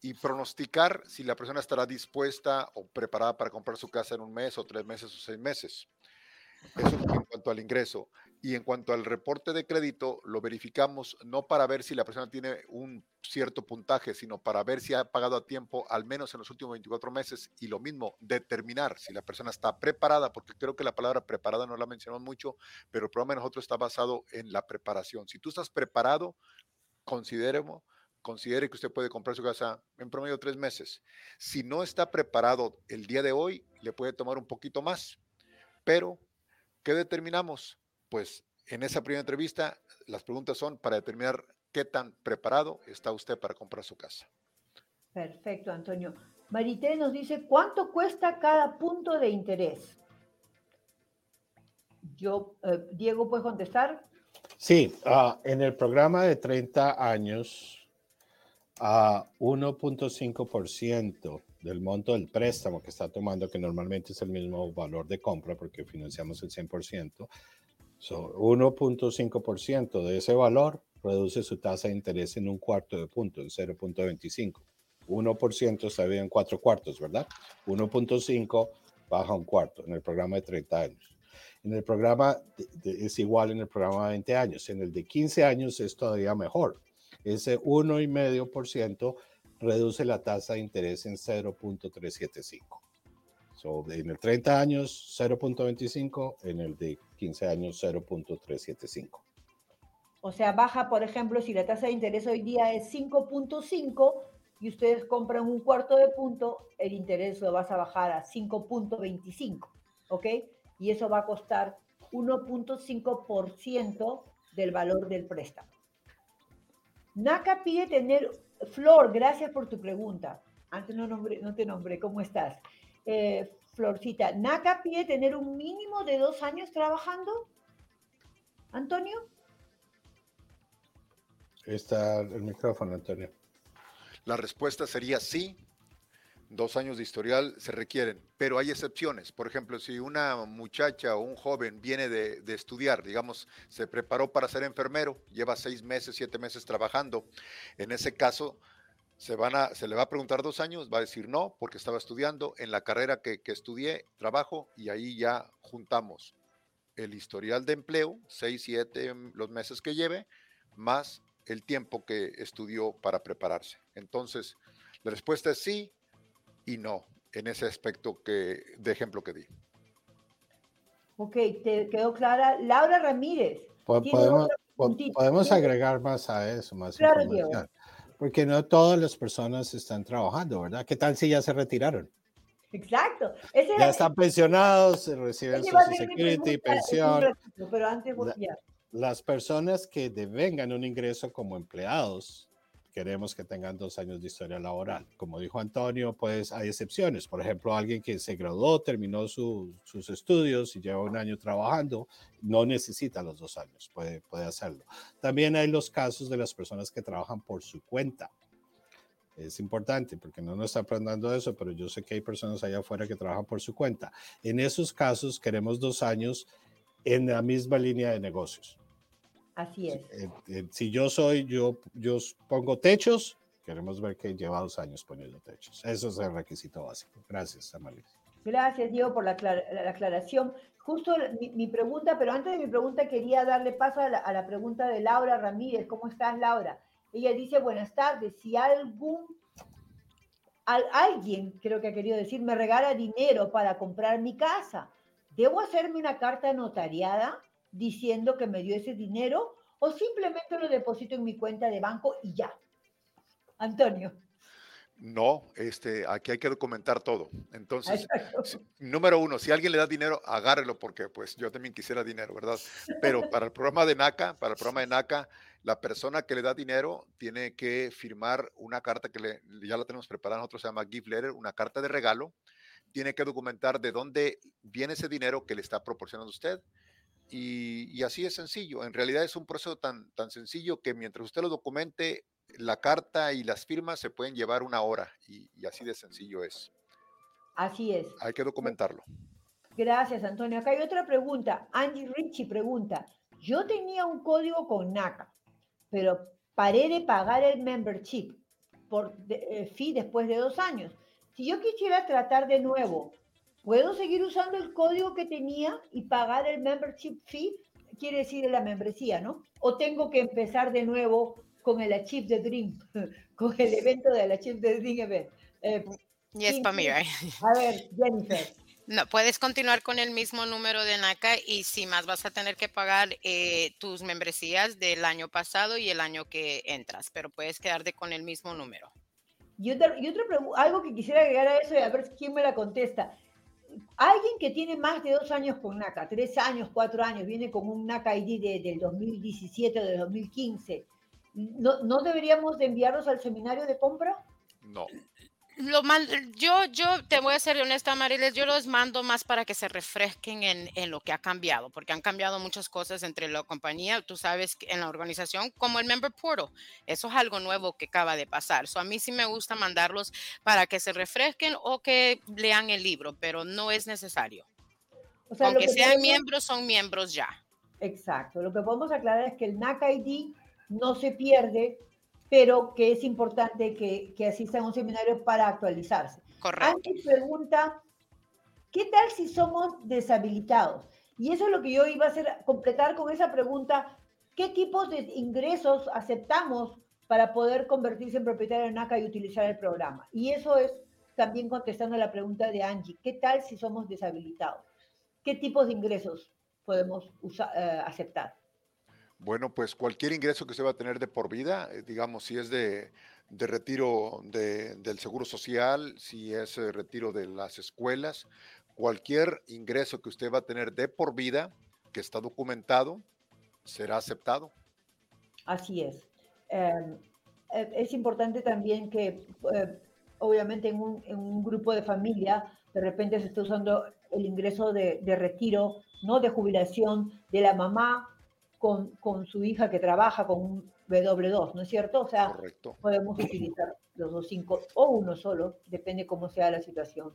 y pronosticar si la persona estará dispuesta o preparada para comprar su casa en un mes o tres meses o seis meses. Eso en cuanto al ingreso. Y en cuanto al reporte de crédito, lo verificamos no para ver si la persona tiene un cierto puntaje, sino para ver si ha pagado a tiempo, al menos en los últimos 24 meses. Y lo mismo, determinar si la persona está preparada, porque creo que la palabra preparada no la mencionamos mucho, pero el programa de nosotros está basado en la preparación. Si tú estás preparado, consideremos considere que usted puede comprar su casa en promedio tres meses. Si no está preparado el día de hoy, le puede tomar un poquito más, pero ¿Qué determinamos? Pues en esa primera entrevista las preguntas son para determinar qué tan preparado está usted para comprar su casa. Perfecto, Antonio. Marité nos dice, ¿cuánto cuesta cada punto de interés? Yo, eh, Diego, ¿puedes contestar? Sí, ah, en el programa de 30 años, a 1.5% del monto del préstamo que está tomando, que normalmente es el mismo valor de compra porque financiamos el 100%, so, 1.5% de ese valor reduce su tasa de interés en un cuarto de punto, en 0.25. 1% está bien en cuatro cuartos, ¿verdad? 1.5 baja un cuarto en el programa de 30 años. En el programa es igual en el programa de 20 años. En el de 15 años es todavía mejor. Ese 1,5% reduce la tasa de interés en 0.375. So, en el 30 años 0.25, en el de 15 años 0.375. O sea, baja, por ejemplo, si la tasa de interés hoy día es 5.5 y ustedes compran un cuarto de punto, el interés lo vas a bajar a 5.25, ¿ok? Y eso va a costar 1.5% del valor del préstamo. NACA pide tener Flor, gracias por tu pregunta. Antes no, no te nombré, ¿cómo estás? Eh, Florcita, ¿NACA pide tener un mínimo de dos años trabajando? Antonio. Está el micrófono, Antonio. La respuesta sería sí. Dos años de historial se requieren, pero hay excepciones. Por ejemplo, si una muchacha o un joven viene de, de, estudiar, digamos, se preparó para ser enfermero, lleva seis meses, siete meses trabajando, en ese caso Se, van a, se le va a preguntar dos años, va a decir no, porque estaba estudiando en la carrera que, que estudié, trabajo, y ahí ya juntamos el historial de empleo, seis, siete, mm, los meses que lleve, más el tiempo que estudió para prepararse. Entonces, la respuesta es sí y no en ese aspecto que, de ejemplo que di. Ok, te quedó clara. Laura Ramírez. Podemos, podemos agregar más a eso, más información. Porque no todas las personas están trabajando, ¿verdad? ¿Qué tal si ya se retiraron? Exacto. ya están pensionados, reciben Social Security, pensión. pero antes ya. Las personas que devengan un ingreso como empleados queremos que tengan dos años de historia laboral. Como dijo Antonio, pues hay excepciones. Por ejemplo, alguien que se graduó, terminó sus estudios y lleva un año trabajando, no necesita los dos años, puede, puede hacerlo. También hay los casos de las personas que trabajan por su cuenta. Es importante porque no nos está aprendiendo eso, pero yo sé que hay personas allá afuera que trabajan por su cuenta. En esos casos queremos dos años en la misma línea de negocios. Así es. Eh, eh, si yo soy, yo, yo pongo techos, queremos ver que lleva dos años poniendo techos. Eso es el requisito básico. Gracias, Amalia. Gracias, Diego, por la, aclaración. Justo mi, pregunta, pero antes de mi pregunta quería darle paso a la, pregunta de Laura Ramírez. ¿Cómo estás, Laura? Ella dice, buenas tardes, si algún, alguien, creo que ha querido decir, me regala dinero para comprar mi casa, ¿debo hacerme una carta notariada? Diciendo que me dio ese dinero o simplemente lo deposito en mi cuenta de banco y ya. Antonio. No, este, aquí hay que documentar todo. Entonces, número uno, si alguien le da dinero, agárrelo porque pues yo también quisiera dinero, ¿verdad? Pero para el programa de NACA, para el programa de NACA, la persona que le da dinero tiene que firmar una carta que le, ya la tenemos preparada, nosotros se llama gift letter, una carta de regalo. Tiene que documentar de dónde viene ese dinero que le está proporcionando usted y, así es sencillo. En realidad es un proceso tan, tan sencillo que mientras usted lo documente, la carta y las firmas se pueden llevar una hora y, así de sencillo es. Así es. Hay que documentarlo. Gracias, Antonio. Acá hay otra pregunta. Angie Richie pregunta, yo tenía un código con NACA, pero paré de pagar el membership por eh, fee después de dos años. Si yo quisiera tratar de nuevo, ¿Puedo seguir usando el código que tenía y pagar el membership fee? Quiere decir la membresía, ¿no? ¿O tengo que empezar de nuevo con el Achieve the Dream, con el evento del Achieve the Dream event? Eh, yes, para mí, A ver, Jennifer. No, puedes continuar con el mismo número de NACA y si más vas a tener que pagar eh, tus membresías del año pasado y el año que entras, pero puedes quedarte con el mismo número. Y otra, y otra algo que quisiera agregar a eso y a ver quién me la contesta alguien que tiene más de dos años con NACA, tres años, cuatro años, viene con un NACA ID del 2017 o del 2015, ¿no, ¿no deberíamos de enviarlos al seminario de compra? No lo yo, yo te voy a ser honesta, Mariles, yo los mando más para que se refresquen en, en, lo que ha cambiado, porque han cambiado muchas cosas entre la compañía, tú sabes, en la organización, como el Member Portal. Eso es algo nuevo que acaba de pasar. So, a mí sí me gusta mandarlos para que se refresquen o que lean el libro, pero no es necesario. Aunque sean miembros, son miembros ya. Exacto. Lo que podemos aclarar es que el NAC ID no se pierde pero que es importante que, que asistan a un seminario para actualizarse. Correcto. Antes pregunta, ¿qué tal si somos deshabilitados? Y eso es lo que yo iba a hacer, completar con esa pregunta, ¿qué tipos de ingresos aceptamos para poder convertirse en propietario de NACA y utilizar el programa? Y eso es también contestando a la pregunta de Angie, ¿qué tal si somos deshabilitados? ¿Qué tipos de ingresos podemos eh, aceptar? Bueno, pues cualquier ingreso que se va a tener de por vida, eh, digamos, si es de, retiro del Seguro Social, si es eh, retiro de las escuelas, cualquier ingreso que usted va a tener de por vida, que está documentado, será aceptado. Así es. Em, e, es importante también que, eh, obviamente, en un, grupo de familia, de repente se está usando el ingreso de, de retiro, no de jubilación de la mamá con, su hija que trabaja con un W2, ¿no es cierto? O sea, podemos utilizar los dos cinco o uno solo, depende cómo sea la situación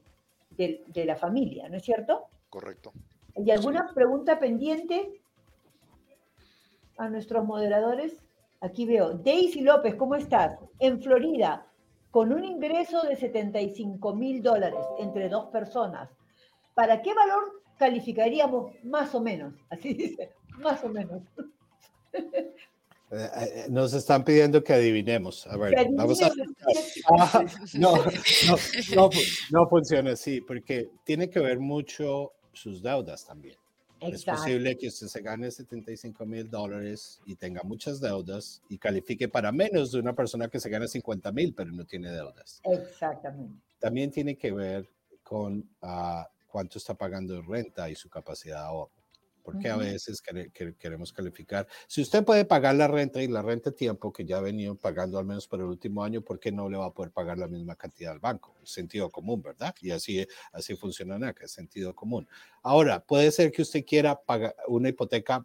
de, la familia, ¿no es cierto? Correcto. ¿Y alguna pregunta pendiente a nuestros moderadores? Aquí veo. Daisy López, ¿cómo estás? En Florida, con un ingreso de 75 mil dólares entre dos personas, ¿para qué valor calificaríamos más o menos? Así dice, más o menos. Eh, eh, nos están pidiendo que adivinemos. A ver, vamos a... no, no, no, funciona así, porque tiene que ver mucho sus deudas también. Es posible que usted se gane 75 mil dólares y tenga muchas deudas y califique para menos de una persona que se gana 50 mil, pero no tiene deudas. Exactamente. También tiene que ver con ah, cuánto está pagando de renta y su capacidad de ahorro porque a veces queremos calificar. Si usted puede pagar la renta y la renta tiempo que ya ha venido pagando al menos por el último año, ¿por qué no le va a poder pagar la misma cantidad al banco? Sentido común, ¿verdad? Y así, así funciona acá, sentido común. Ahora, puede ser que usted quiera pagar una hipoteca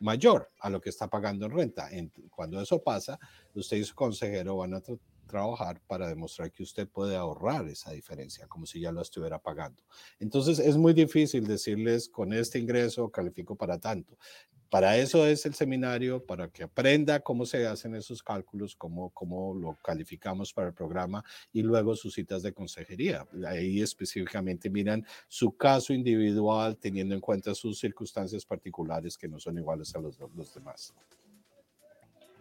mayor a lo que está pagando en renta. Cuando eso pasa, usted y su consejero van a trabajar para demostrar que usted puede ahorrar esa diferencia, como si ya lo estuviera pagando. Entonces es muy difícil decirles con este ingreso califico para tanto. Para eso es el seminario, para que aprenda cómo se hacen esos cálculos, cómo, cómo lo calificamos para el programa y luego sus citas de consejería. Ahí específicamente miran su caso individual teniendo en cuenta sus circunstancias particulares que no son iguales a los, los demás.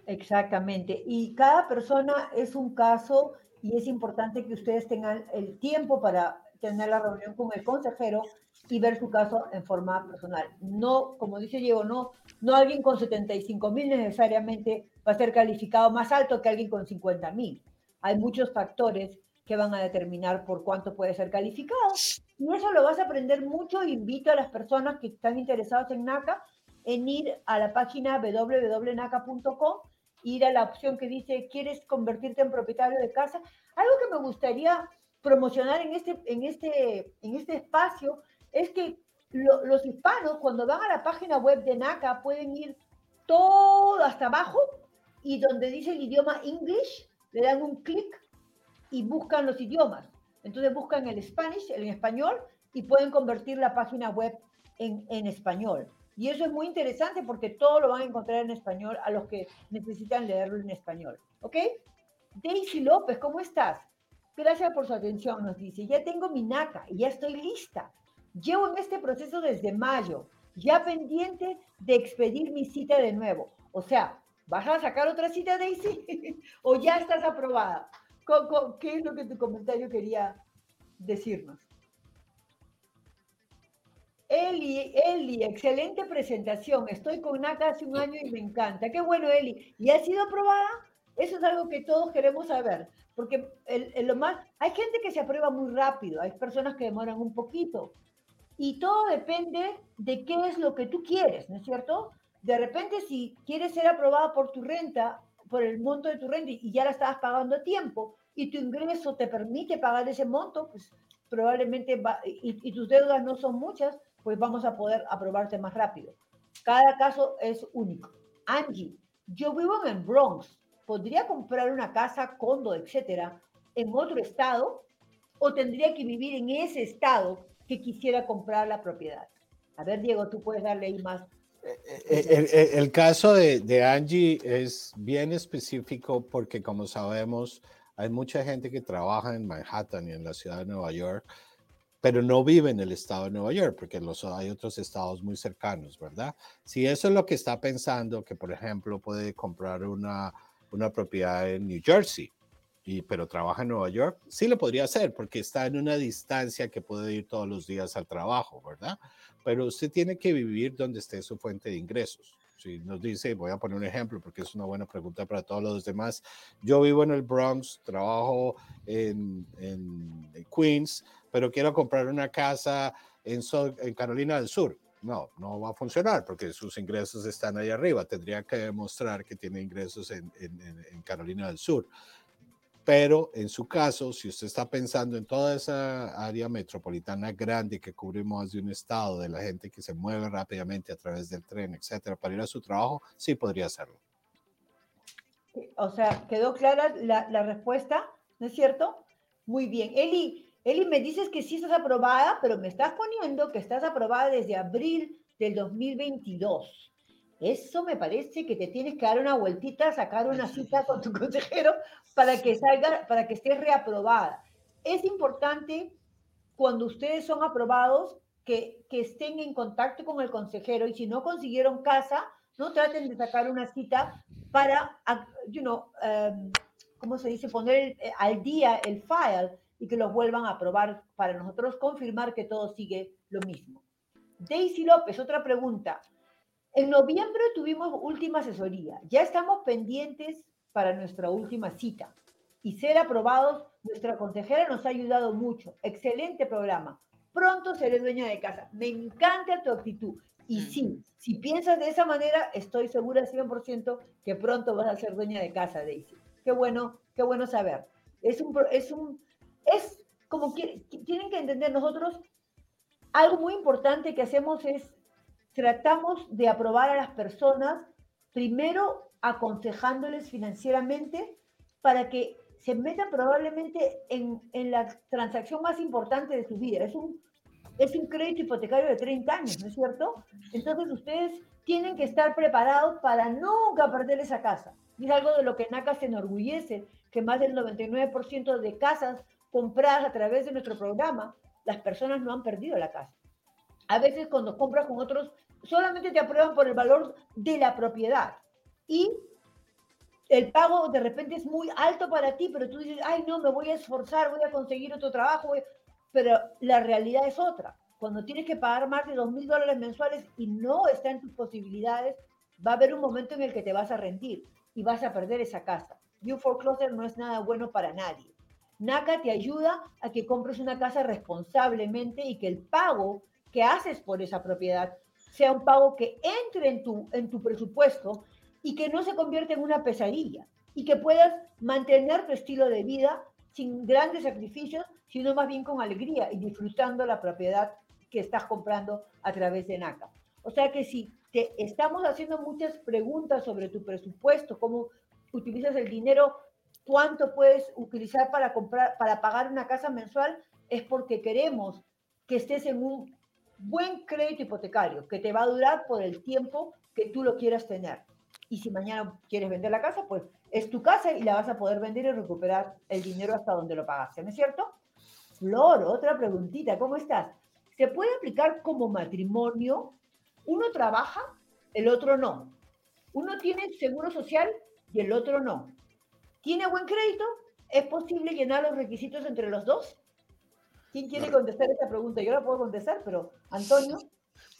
Exactamente. Y cada persona es un caso y es importante que ustedes tengan el tiempo para tener la reunión con el consejero y ver su caso en forma personal. No, como dice Diego, no, no alguien con 75 mil necesariamente va a ser calificado más alto que alguien con 50 mil. Hay muchos factores que van a determinar por cuánto puede ser calificado. Y eso lo vas a aprender mucho. Invito a las personas que están interesadas en NACA en ir a la página www.naca.com ir a la opción que dice, ¿quieres convertirte en propietario de casa? Algo que me gustaría promocionar en este, en este, en este espacio es que los hispanos cuando van a la página web de NACA pueden ir todo hasta abajo y donde dice el idioma English, le dan un clic y buscan los idiomas. Entonces buscan el Spanish, el español, y pueden convertir la página web en, en español. Y eso es muy interesante porque todo lo van a encontrar en español a los que necesitan leerlo en español. ¿Ok? Daisy López, ¿cómo estás? Gracias por su atención, nos dice. Ya tengo mi NACA y ya estoy lista. Llevo en este proceso desde mayo, ya pendiente de expedir mi cita de nuevo. O sea, ¿vas a sacar otra cita, Daisy? ¿O ya estás aprobada? ¿Qué es lo que tu comentario quería decirnos? Eli, Eli, excelente presentación. Estoy con NACA hace un año y me encanta. Qué bueno, Eli. ¿Y ha sido aprobada? Eso es algo que todos queremos saber, porque lo más, hay gente que se aprueba muy rápido, hay personas que demoran un poquito, y todo depende de qué es lo que tú quieres, ¿no es cierto? De repente, si quieres ser aprobada por tu renta, por el monto de tu renta, y ya la estabas pagando a tiempo, y tu ingreso te permite pagar ese monto, pues probablemente, va, y tus deudas no son muchas, pues vamos a poder aprobarte más rápido. Cada caso es único. Angie, yo vivo en Bronx. ¿Podría comprar una casa, condo, etcétera, en otro estado? ¿O tendría que vivir en ese estado que quisiera comprar la propiedad? A ver, Diego, tú puedes darle ahí más. Eh, eh, el, el, caso de, de, Angie es bien específico porque, como sabemos, hay mucha gente que trabaja en Manhattan y en la ciudad de Nueva York pero no vive en el estado de Nueva York, porque los, hay otros estados muy cercanos, ¿verdad? Si eso es lo que está pensando, que por ejemplo puede comprar una, una propiedad en New Jersey, y, pero trabaja en Nueva York, sí lo podría hacer, porque está en una distancia que puede ir todos los días al trabajo, ¿verdad? Pero usted tiene que vivir donde esté su fuente de ingresos. Si nos dice, voy a poner un ejemplo porque es una buena pregunta para todos los demás. Yo vivo en el Bronx, trabajo en, en Queens, pero quiero comprar una casa en, en Carolina del Sur. No, no va a funcionar porque sus ingresos están ahí arriba. Tendría que demostrar que tiene ingresos en, en, Carolina del Sur. Pero en su caso, si usted está pensando en toda esa área metropolitana grande que cubre más de un estado, de la gente que se mueve rápidamente a través del tren, etcétera, para ir a su trabajo, sí podría hacerlo. O sea, quedó clara la, la respuesta, ¿no es cierto? Muy bien. Eli, Eli, me dices que sí estás aprobada, pero me estás poniendo que estás aprobada desde abril del 2022. eso me parece que te tienes que dar una vueltita, sacar una cita con tu consejero para que salga, para que estés reaprobada. Es importante cuando ustedes son aprobados que, que estén en contacto con el consejero y si no consiguieron casa, no traten de sacar una cita para, you know, um, ¿cómo se dice? Poner eh, al día el file y que los vuelvan a aprobar para nosotros confirmar que todo sigue lo mismo. Daisy López, otra pregunta. En noviembre tuvimos última asesoría. Ya estamos pendientes para nuestra última cita. Y ser aprobados, nuestra consejera nos ha ayudado mucho. Excelente programa. Pronto seré dueña de casa. Me encanta tu actitud. Y sí, si piensas de esa manera, estoy segura 100% que pronto vas a ser dueña de casa, Daisy. Qué bueno, qué bueno saber. Es un, es un, es como tienen que entender nosotros, algo muy importante que hacemos es tratamos de aprobar a las personas, primero aconsejándoles financieramente para que se metan probablemente en, en, la transacción más importante de su vida. Es un, es un crédito hipotecario de 30 años, ¿no es cierto? Entonces ustedes tienen que estar preparados para nunca perder esa casa. Es algo de lo que NACA se enorgullece, que más del 99% de casas compradas a través de nuestro programa, las personas no han perdido la casa. A veces cuando compras con otros solamente te aprueban por el valor de la propiedad. Y el pago de repente es muy alto para ti, pero tú dices, ay, no, me voy a esforzar, voy a conseguir otro trabajo, pero la realidad es otra. Cuando tienes que pagar más de dos mil dólares mensuales y no está en tus posibilidades, va a haber un momento en el que te vas a rendir y vas a perder esa casa. Y un foreclosure no es nada bueno para nadie. NACA te ayuda a que compres una casa responsablemente y que el pago que haces por esa propiedad sea un pago que entre en tu, en tu presupuesto y que no se convierta en una pesadilla y que puedas mantener tu estilo de vida sin grandes sacrificios, sino más bien con alegría y disfrutando la propiedad que estás comprando a través de NACA. O sea que si te estamos haciendo muchas preguntas sobre tu presupuesto, cómo utilizas el dinero, cuánto puedes utilizar para comprar, para pagar una casa mensual, es porque queremos que estés en un buen crédito hipotecario que te va a durar por el tiempo que tú lo quieras tener. Y si mañana quieres vender la casa, pues es tu casa y la vas a poder vender y recuperar el dinero hasta donde lo pagaste, ¿no es cierto? Flor, otra preguntita, ¿cómo estás? ¿Se puede aplicar como matrimonio? Uno trabaja, el otro no. Uno tiene seguro social y el otro no. ¿Tiene buen crédito? ¿Es posible llenar los requisitos entre los dos? ¿Quién quiere contestar esta pregunta? Yo la puedo contestar, pero Antonio.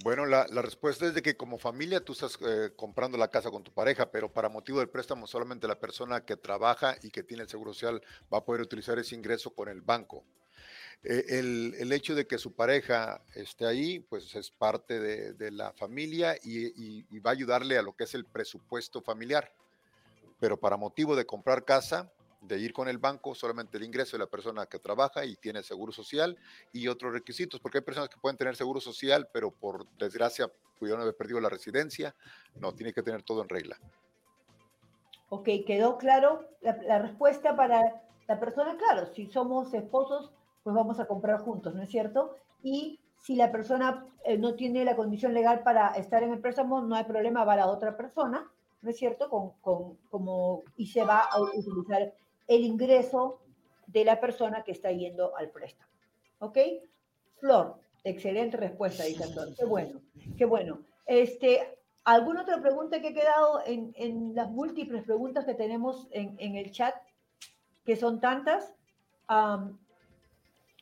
Bueno, la, respuesta es de que como familia tú estás eh, comprando la casa con tu pareja, pero para motivo del préstamo solamente la persona que trabaja y que tiene el seguro social va a poder utilizar ese ingreso con el banco. Eh, el, hecho de que su pareja esté ahí, pues es parte de, la familia y va a ayudarle a lo que es el presupuesto familiar. Pero para motivo de comprar casa, de ir con el banco, solamente el ingreso de la persona que trabaja y tiene seguro social y otros requisitos, porque hay personas que pueden tener seguro social, pero por desgracia pudieron haber perdido la residencia. No, tiene que tener todo en regla. Ok, quedó claro la, respuesta para la persona, claro, si somos esposos, pues vamos a comprar juntos, ¿no es cierto? Y si la persona eh, no tiene la condición legal para estar en el préstamo, no hay problema, va la otra persona, ¿no es cierto? Con, con, como, y se va a utilizar el ingreso de la persona que está yendo al préstamo. ¿Ok? Flor, excelente respuesta, dice. Qué bueno, qué bueno. Este, ¿Alguna otra pregunta que ha quedado en, las múltiples preguntas que tenemos en, el chat, que son tantas?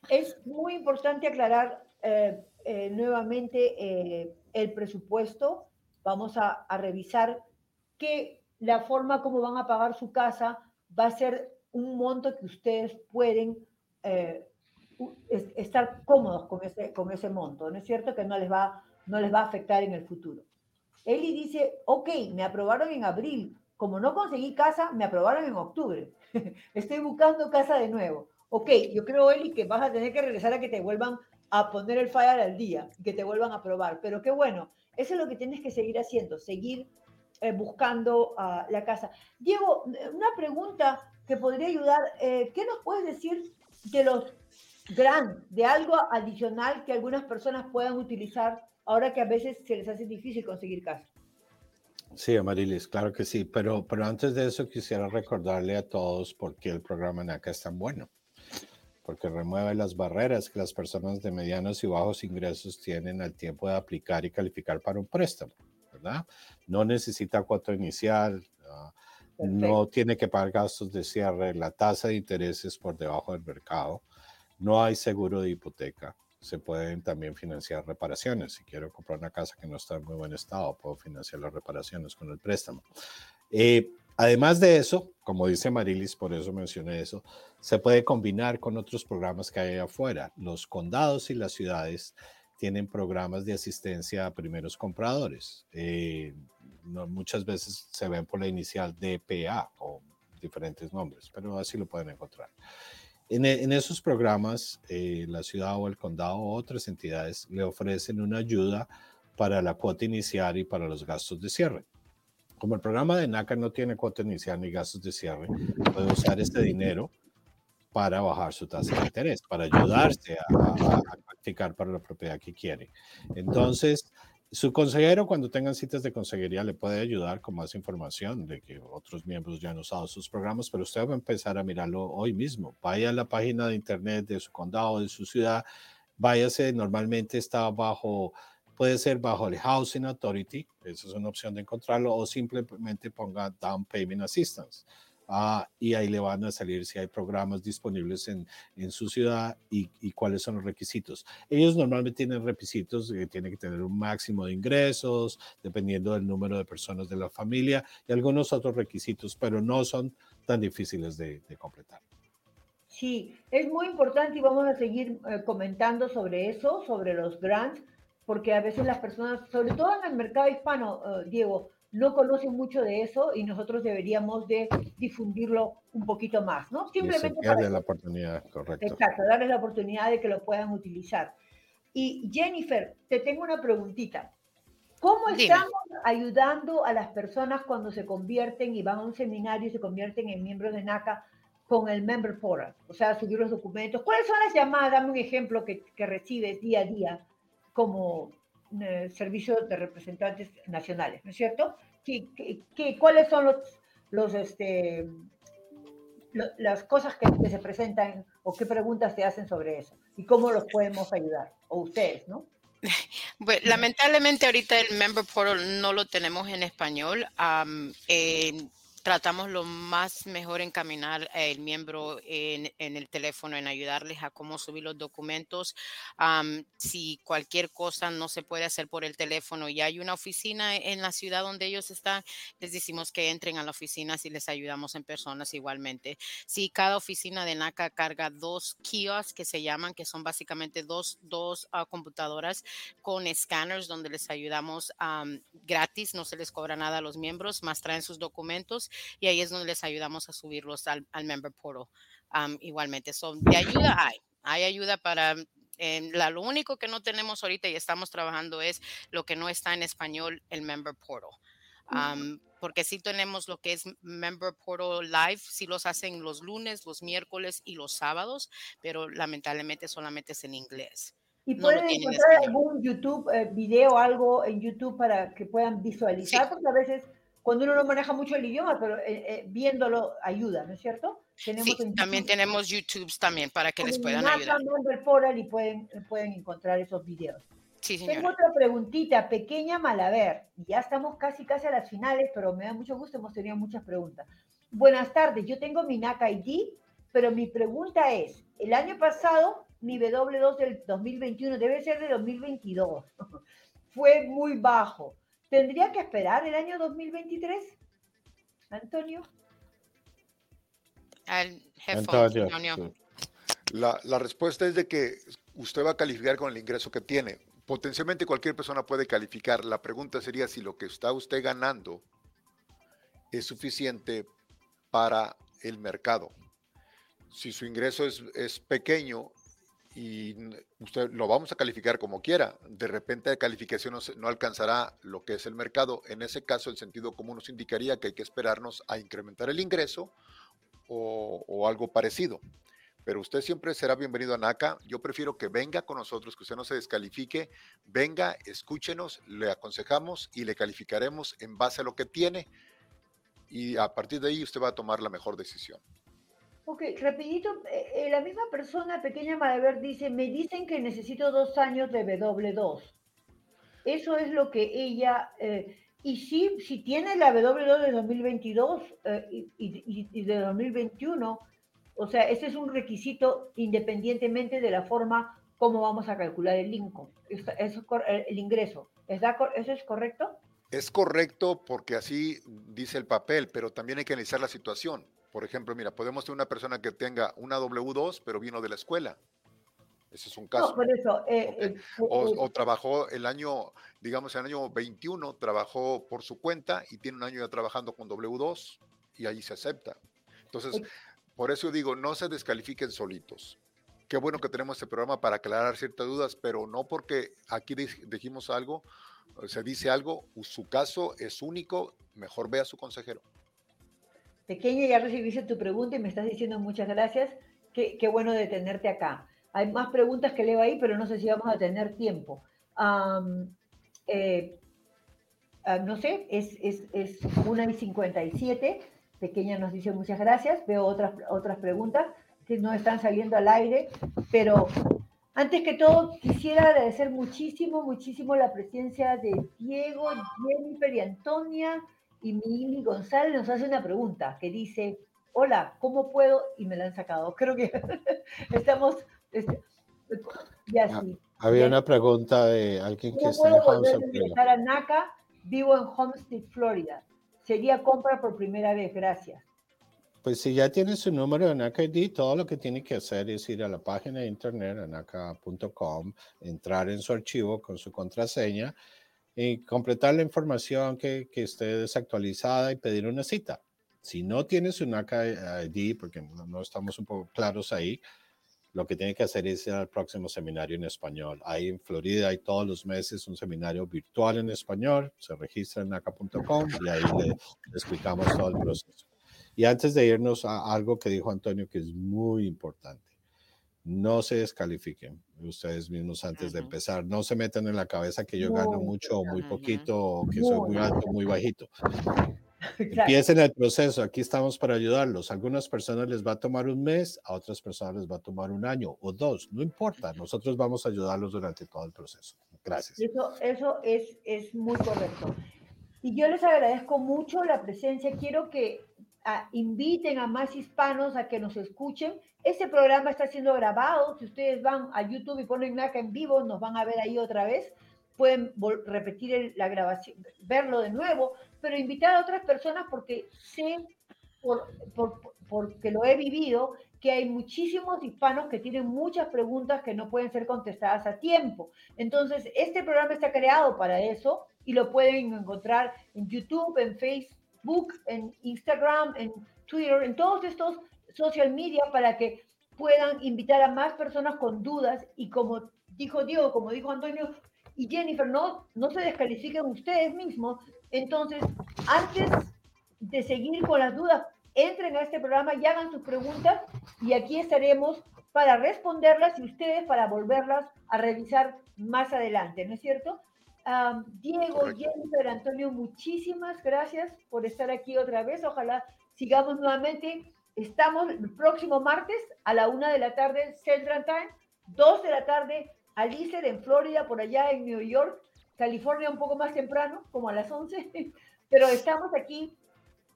es muy importante aclarar eh, eh, nuevamente eh, el presupuesto. Vamos a revisar que la forma como van a pagar su casa va a ser un monto que ustedes pueden eh, estar cómodos con ese, con ese monto, ¿no es cierto? Que no les, va, no les va a afectar en el futuro. Eli dice, ok, me aprobaron en abril, como no conseguí casa, me aprobaron en octubre. Estoy buscando casa de nuevo. Ok, yo creo, Eli, que vas a tener que regresar a que te vuelvan a poner el fire al día, que te vuelvan a aprobar. Pero qué bueno, eso es lo que tienes que seguir haciendo, seguir eh, buscando uh, la casa. Diego, una pregunta que podría ayudar. Eh, ¿Qué nos puedes decir de los grants, de algo adicional que algunas personas puedan utilizar ahora que a veces se les hace difícil conseguir casa? Sí, Amarilis, claro que sí, pero, pero antes de eso quisiera recordarle a todos por qué el programa NACA es tan bueno, porque remueve las barreras que las personas de medianos y bajos ingresos tienen al tiempo de aplicar y calificar para un préstamo, ¿verdad? No necesita cuota inicial, no tiene que pagar gastos de cierre, la tasa de interés es por debajo del mercado, no hay seguro de hipoteca, se pueden también financiar reparaciones. Si quiero comprar una casa que no está en muy buen estado, puedo financiar las reparaciones con el préstamo. Eh, además de eso, como dice Marilis, por eso mencioné eso, se puede combinar con otros programas que hay afuera. Los condados y las ciudades tienen programas de asistencia a primeros compradores. Eh, muchas veces se ven por la inicial DPA o diferentes nombres, pero así lo pueden encontrar. En, esos programas, eh, la ciudad o el condado o otras entidades le ofrecen una ayuda para la cuota inicial y para los gastos de cierre. Como el programa de NACA no tiene cuota inicial ni gastos de cierre, puede usar este dinero para bajar su tasa de interés, para ayudarse a, a practicar para la propiedad que quiere. Entonces, su consejero, cuando tengan citas de consejería, le puede ayudar con más información de que otros miembros ya han usado sus programas, pero usted va a empezar a mirarlo hoy mismo. Vaya a la página de internet de su condado, de su ciudad, váyase, normalmente está bajo, puede ser bajo el Housing Authority, esa es una opción de encontrarlo, o simplemente ponga Down Payment Assistance. Ah, y ahí le van a salir si hay programas disponibles en, en su ciudad y, cuáles son los requisitos. Ellos normalmente tienen requisitos que tienen que tener un máximo de ingresos, dependiendo del número de personas de la familia y algunos otros requisitos, pero no son tan difíciles de, completar. Sí, es muy importante y vamos a seguir eh, comentando sobre eso, sobre los grants, porque a veces las personas, sobre todo en el mercado hispano, uh, Diego, no conocen mucho de eso y nosotros deberíamos de difundirlo un poquito más, ¿no? Simplemente darle la oportunidad, correcto. Exacto, darles la oportunidad de que lo puedan utilizar. Y Jennifer, te tengo una preguntita. ¿Cómo estamos ayudando a las personas cuando se convierten y van a un seminario y se convierten en miembros de NACA con el Member Portal? O sea, subir los documentos. ¿Cuáles son las llamadas? Dame un ejemplo que, que recibes día a día como eh, servicio de representantes nacionales, ¿no es cierto? ¿Qué, qué, cuáles son los, los este, las cosas que, que, se presentan o qué preguntas te hacen sobre eso? ¿Y cómo los podemos ayudar? O ustedes, ¿no? Bueno, lamentablemente ahorita el Member Portal no lo tenemos en español. Um, eh, tratamos lo más mejor encaminar el miembro en, en, el teléfono, en ayudarles a cómo subir los documentos. Um, si cualquier cosa no se puede hacer por el teléfono y hay una oficina en la ciudad donde ellos están, les decimos que entren a la oficina si les ayudamos en personas igualmente. Si cada oficina de NACA carga dos kiosks que se llaman, que son básicamente dos, dos uh, computadoras con escáneres donde les ayudamos um, gratis, no se les cobra nada a los miembros, más traen sus documentos y ahí es donde les ayudamos a subirlos al, al Member Portal. Um, igualmente, son de ayuda hay, hay ayuda para eh, la, lo único que no tenemos ahorita y estamos trabajando es lo que no está en español, el Member Portal. Um, porque sí tenemos lo que es Member Portal Live, sí los hacen los lunes, los miércoles y los sábados, pero lamentablemente solamente es en inglés. ¿Y no pueden encontrar algún YouTube eh, video, algo en YouTube para que puedan visualizar? Sí. Porque a veces cuando uno no maneja mucho el idioma, pero eh, eh, viéndolo ayuda, ¿no es cierto? Tenemos sí, también tenemos YouTube también para que les puedan ayudar. Foral y pueden, pueden encontrar esos videos. Sí. Tengo otra preguntita, pequeña Malaver. Ya estamos casi, casi a las finales, pero me da mucho gusto, hemos tenido muchas preguntas. Buenas tardes, yo tengo mi NAC ID, pero mi pregunta es, el año pasado mi W2 del 2021, debe ser de 2022, fue muy bajo ¿Tendría que esperar el año 2023? Antonio. Al jefe Antonio. La, la respuesta es de que usted va a calificar con el ingreso que tiene. Potencialmente cualquier persona puede calificar. La pregunta sería si lo que está usted ganando es suficiente para el mercado. Si su ingreso es, es pequeño y usted lo vamos a calificar como quiera. De repente la calificación no, alcanzará lo que es el mercado. En ese caso, el sentido común nos indicaría que hay que esperarnos a incrementar el ingreso o, o algo parecido. pero usted siempre será bienvenido a NACA. Yo prefiero que venga con nosotros, que usted no se descalifique, venga, escúchenos, le aconsejamos y le calificaremos en base a lo que tiene y a partir de ahí usted va a tomar la mejor decisión. Ok, rapidito, eh, eh, la misma persona, Pequeña Maraver, dice, me dicen que necesito dos años de W2. Eso es lo que ella, eh, y sí, si tiene la W2 de 2022 y, y, de 2021, o sea, ese es un requisito independientemente de la forma como vamos a calcular el income, el ingreso. ¿Eso es correcto? Es correcto porque así dice el papel, pero también hay que analizar la situación. Por ejemplo, mira, podemos tener una persona que tenga una W2, pero vino de la escuela. Ese es un caso. No, por eso. Eh, eh, o, trabajó el año, digamos, el año 21, trabajó por su cuenta y tiene un año ya trabajando con W2 y ahí se acepta. Entonces, por eso digo, no se descalifiquen solitos. Qué bueno que tenemos este programa para aclarar ciertas dudas, pero no porque aquí dijimos algo, se dice algo, su caso es único, mejor vea a su consejero. Pequeña, ya recibiste tu pregunta y me estás diciendo muchas gracias. Qué, bueno de tenerte acá. Hay más preguntas que leo ahí, pero no sé si vamos a tener tiempo. Eh, ah, no sé, es, es, es 1 y 57. Pequeña nos dice muchas gracias. Veo otras, otras preguntas que no están saliendo al aire, pero antes que todo quisiera agradecer muchísimo, muchísimo la presencia de Diego, Jennifer y Antonia y Mili González nos hace una pregunta que dice, hola, ¿cómo puedo? Y me la han sacado. Creo que estamos... Este, ah. Había una pregunta de alguien que está en Homestead. a NACA, vivo en Homestead, Florida. Sería compra por primera vez, gracias. Pues si ya tiene su número de NACA ID, todo lo que tiene que hacer es ir a la página de internet, anaca.com, entrar en su archivo con su contraseña y completar la información que, que esté desactualizada y pedir una cita. Si no tiene su NACA ID, porque no, estamos un poco claros ahí, lo que tiene que hacer es ir al próximo seminario en español. Ahí en Florida hay todos los meses un seminario virtual en español, se registra en naca.com y ahí le, explicamos todo el proceso. Y antes de irnos a algo que dijo Antonio que es muy importante, no se descalifiquen ustedes mismos antes de empezar. No se metan en la cabeza que yo gano mucho o muy poquito o que soy muy alto o muy bajito. Empiecen el proceso, aquí estamos para ayudarlos. A algunas personas les va a tomar un mes, a otras personas les va a tomar un año o dos, no importa, nosotros vamos a ayudarlos durante todo el proceso. Gracias. Eso, eso es, es muy correcto. Y yo les agradezco mucho la presencia. Quiero que inviten a más hispanos a que nos escuchen. Este programa está siendo grabado. Si ustedes van a YouTube y ponen NACA en vivo, nos van a ver ahí otra vez. Pueden repetir la grabación, verlo de nuevo, pero invitar a otras personas porque sé, por, porque lo he vivido, que hay muchísimos hispanos que tienen muchas preguntas que no pueden ser contestadas a tiempo. Entonces, este programa está creado para eso y lo pueden encontrar en YouTube, en Facebook Facebook, en Instagram, en Twitter, en todos estos social media para que puedan invitar a más personas con dudas y como dijo Diego, como dijo Antonio y Jennifer, no, no se descalifiquen ustedes mismos. Entonces, antes de seguir con las dudas, entren a este programa y hagan sus preguntas y aquí estaremos para responderlas y ustedes para volverlas a revisar más adelante, ¿no es cierto? Diego, Jennifer, Antonio, muchísimas gracias por estar aquí otra vez. Ojalá sigamos nuevamente. Estamos el próximo martes a la una de la tarde Central Time, dos de la tarde Alicer en Florida, por allá en New York, California un poco más temprano, como a las 11, pero estamos aquí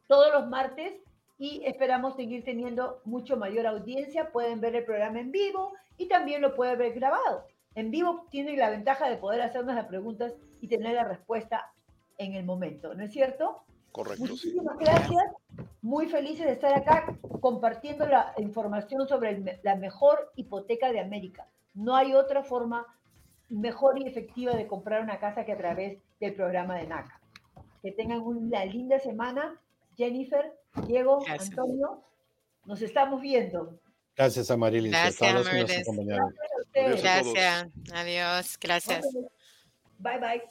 todos los martes y esperamos seguir teniendo mucho mayor audiencia. Pueden ver el programa en vivo y también lo pueden ver grabado en vivo tiene la ventaja de poder hacernos las preguntas y tener la respuesta en el momento, ¿no es cierto? Correcto. Muchísimas gracias. Muy felices de estar acá compartiendo la información sobre la mejor hipoteca de América. No hay otra forma mejor y efectiva de comprar una casa que a través del programa de NACA. Que tengan una linda semana. Jennifer, Diego, Antonio, nos estamos viendo. Gracias, Amarilis. Gracias, Amarilis. Gracias. Adiós. Gracias. Bye, bye.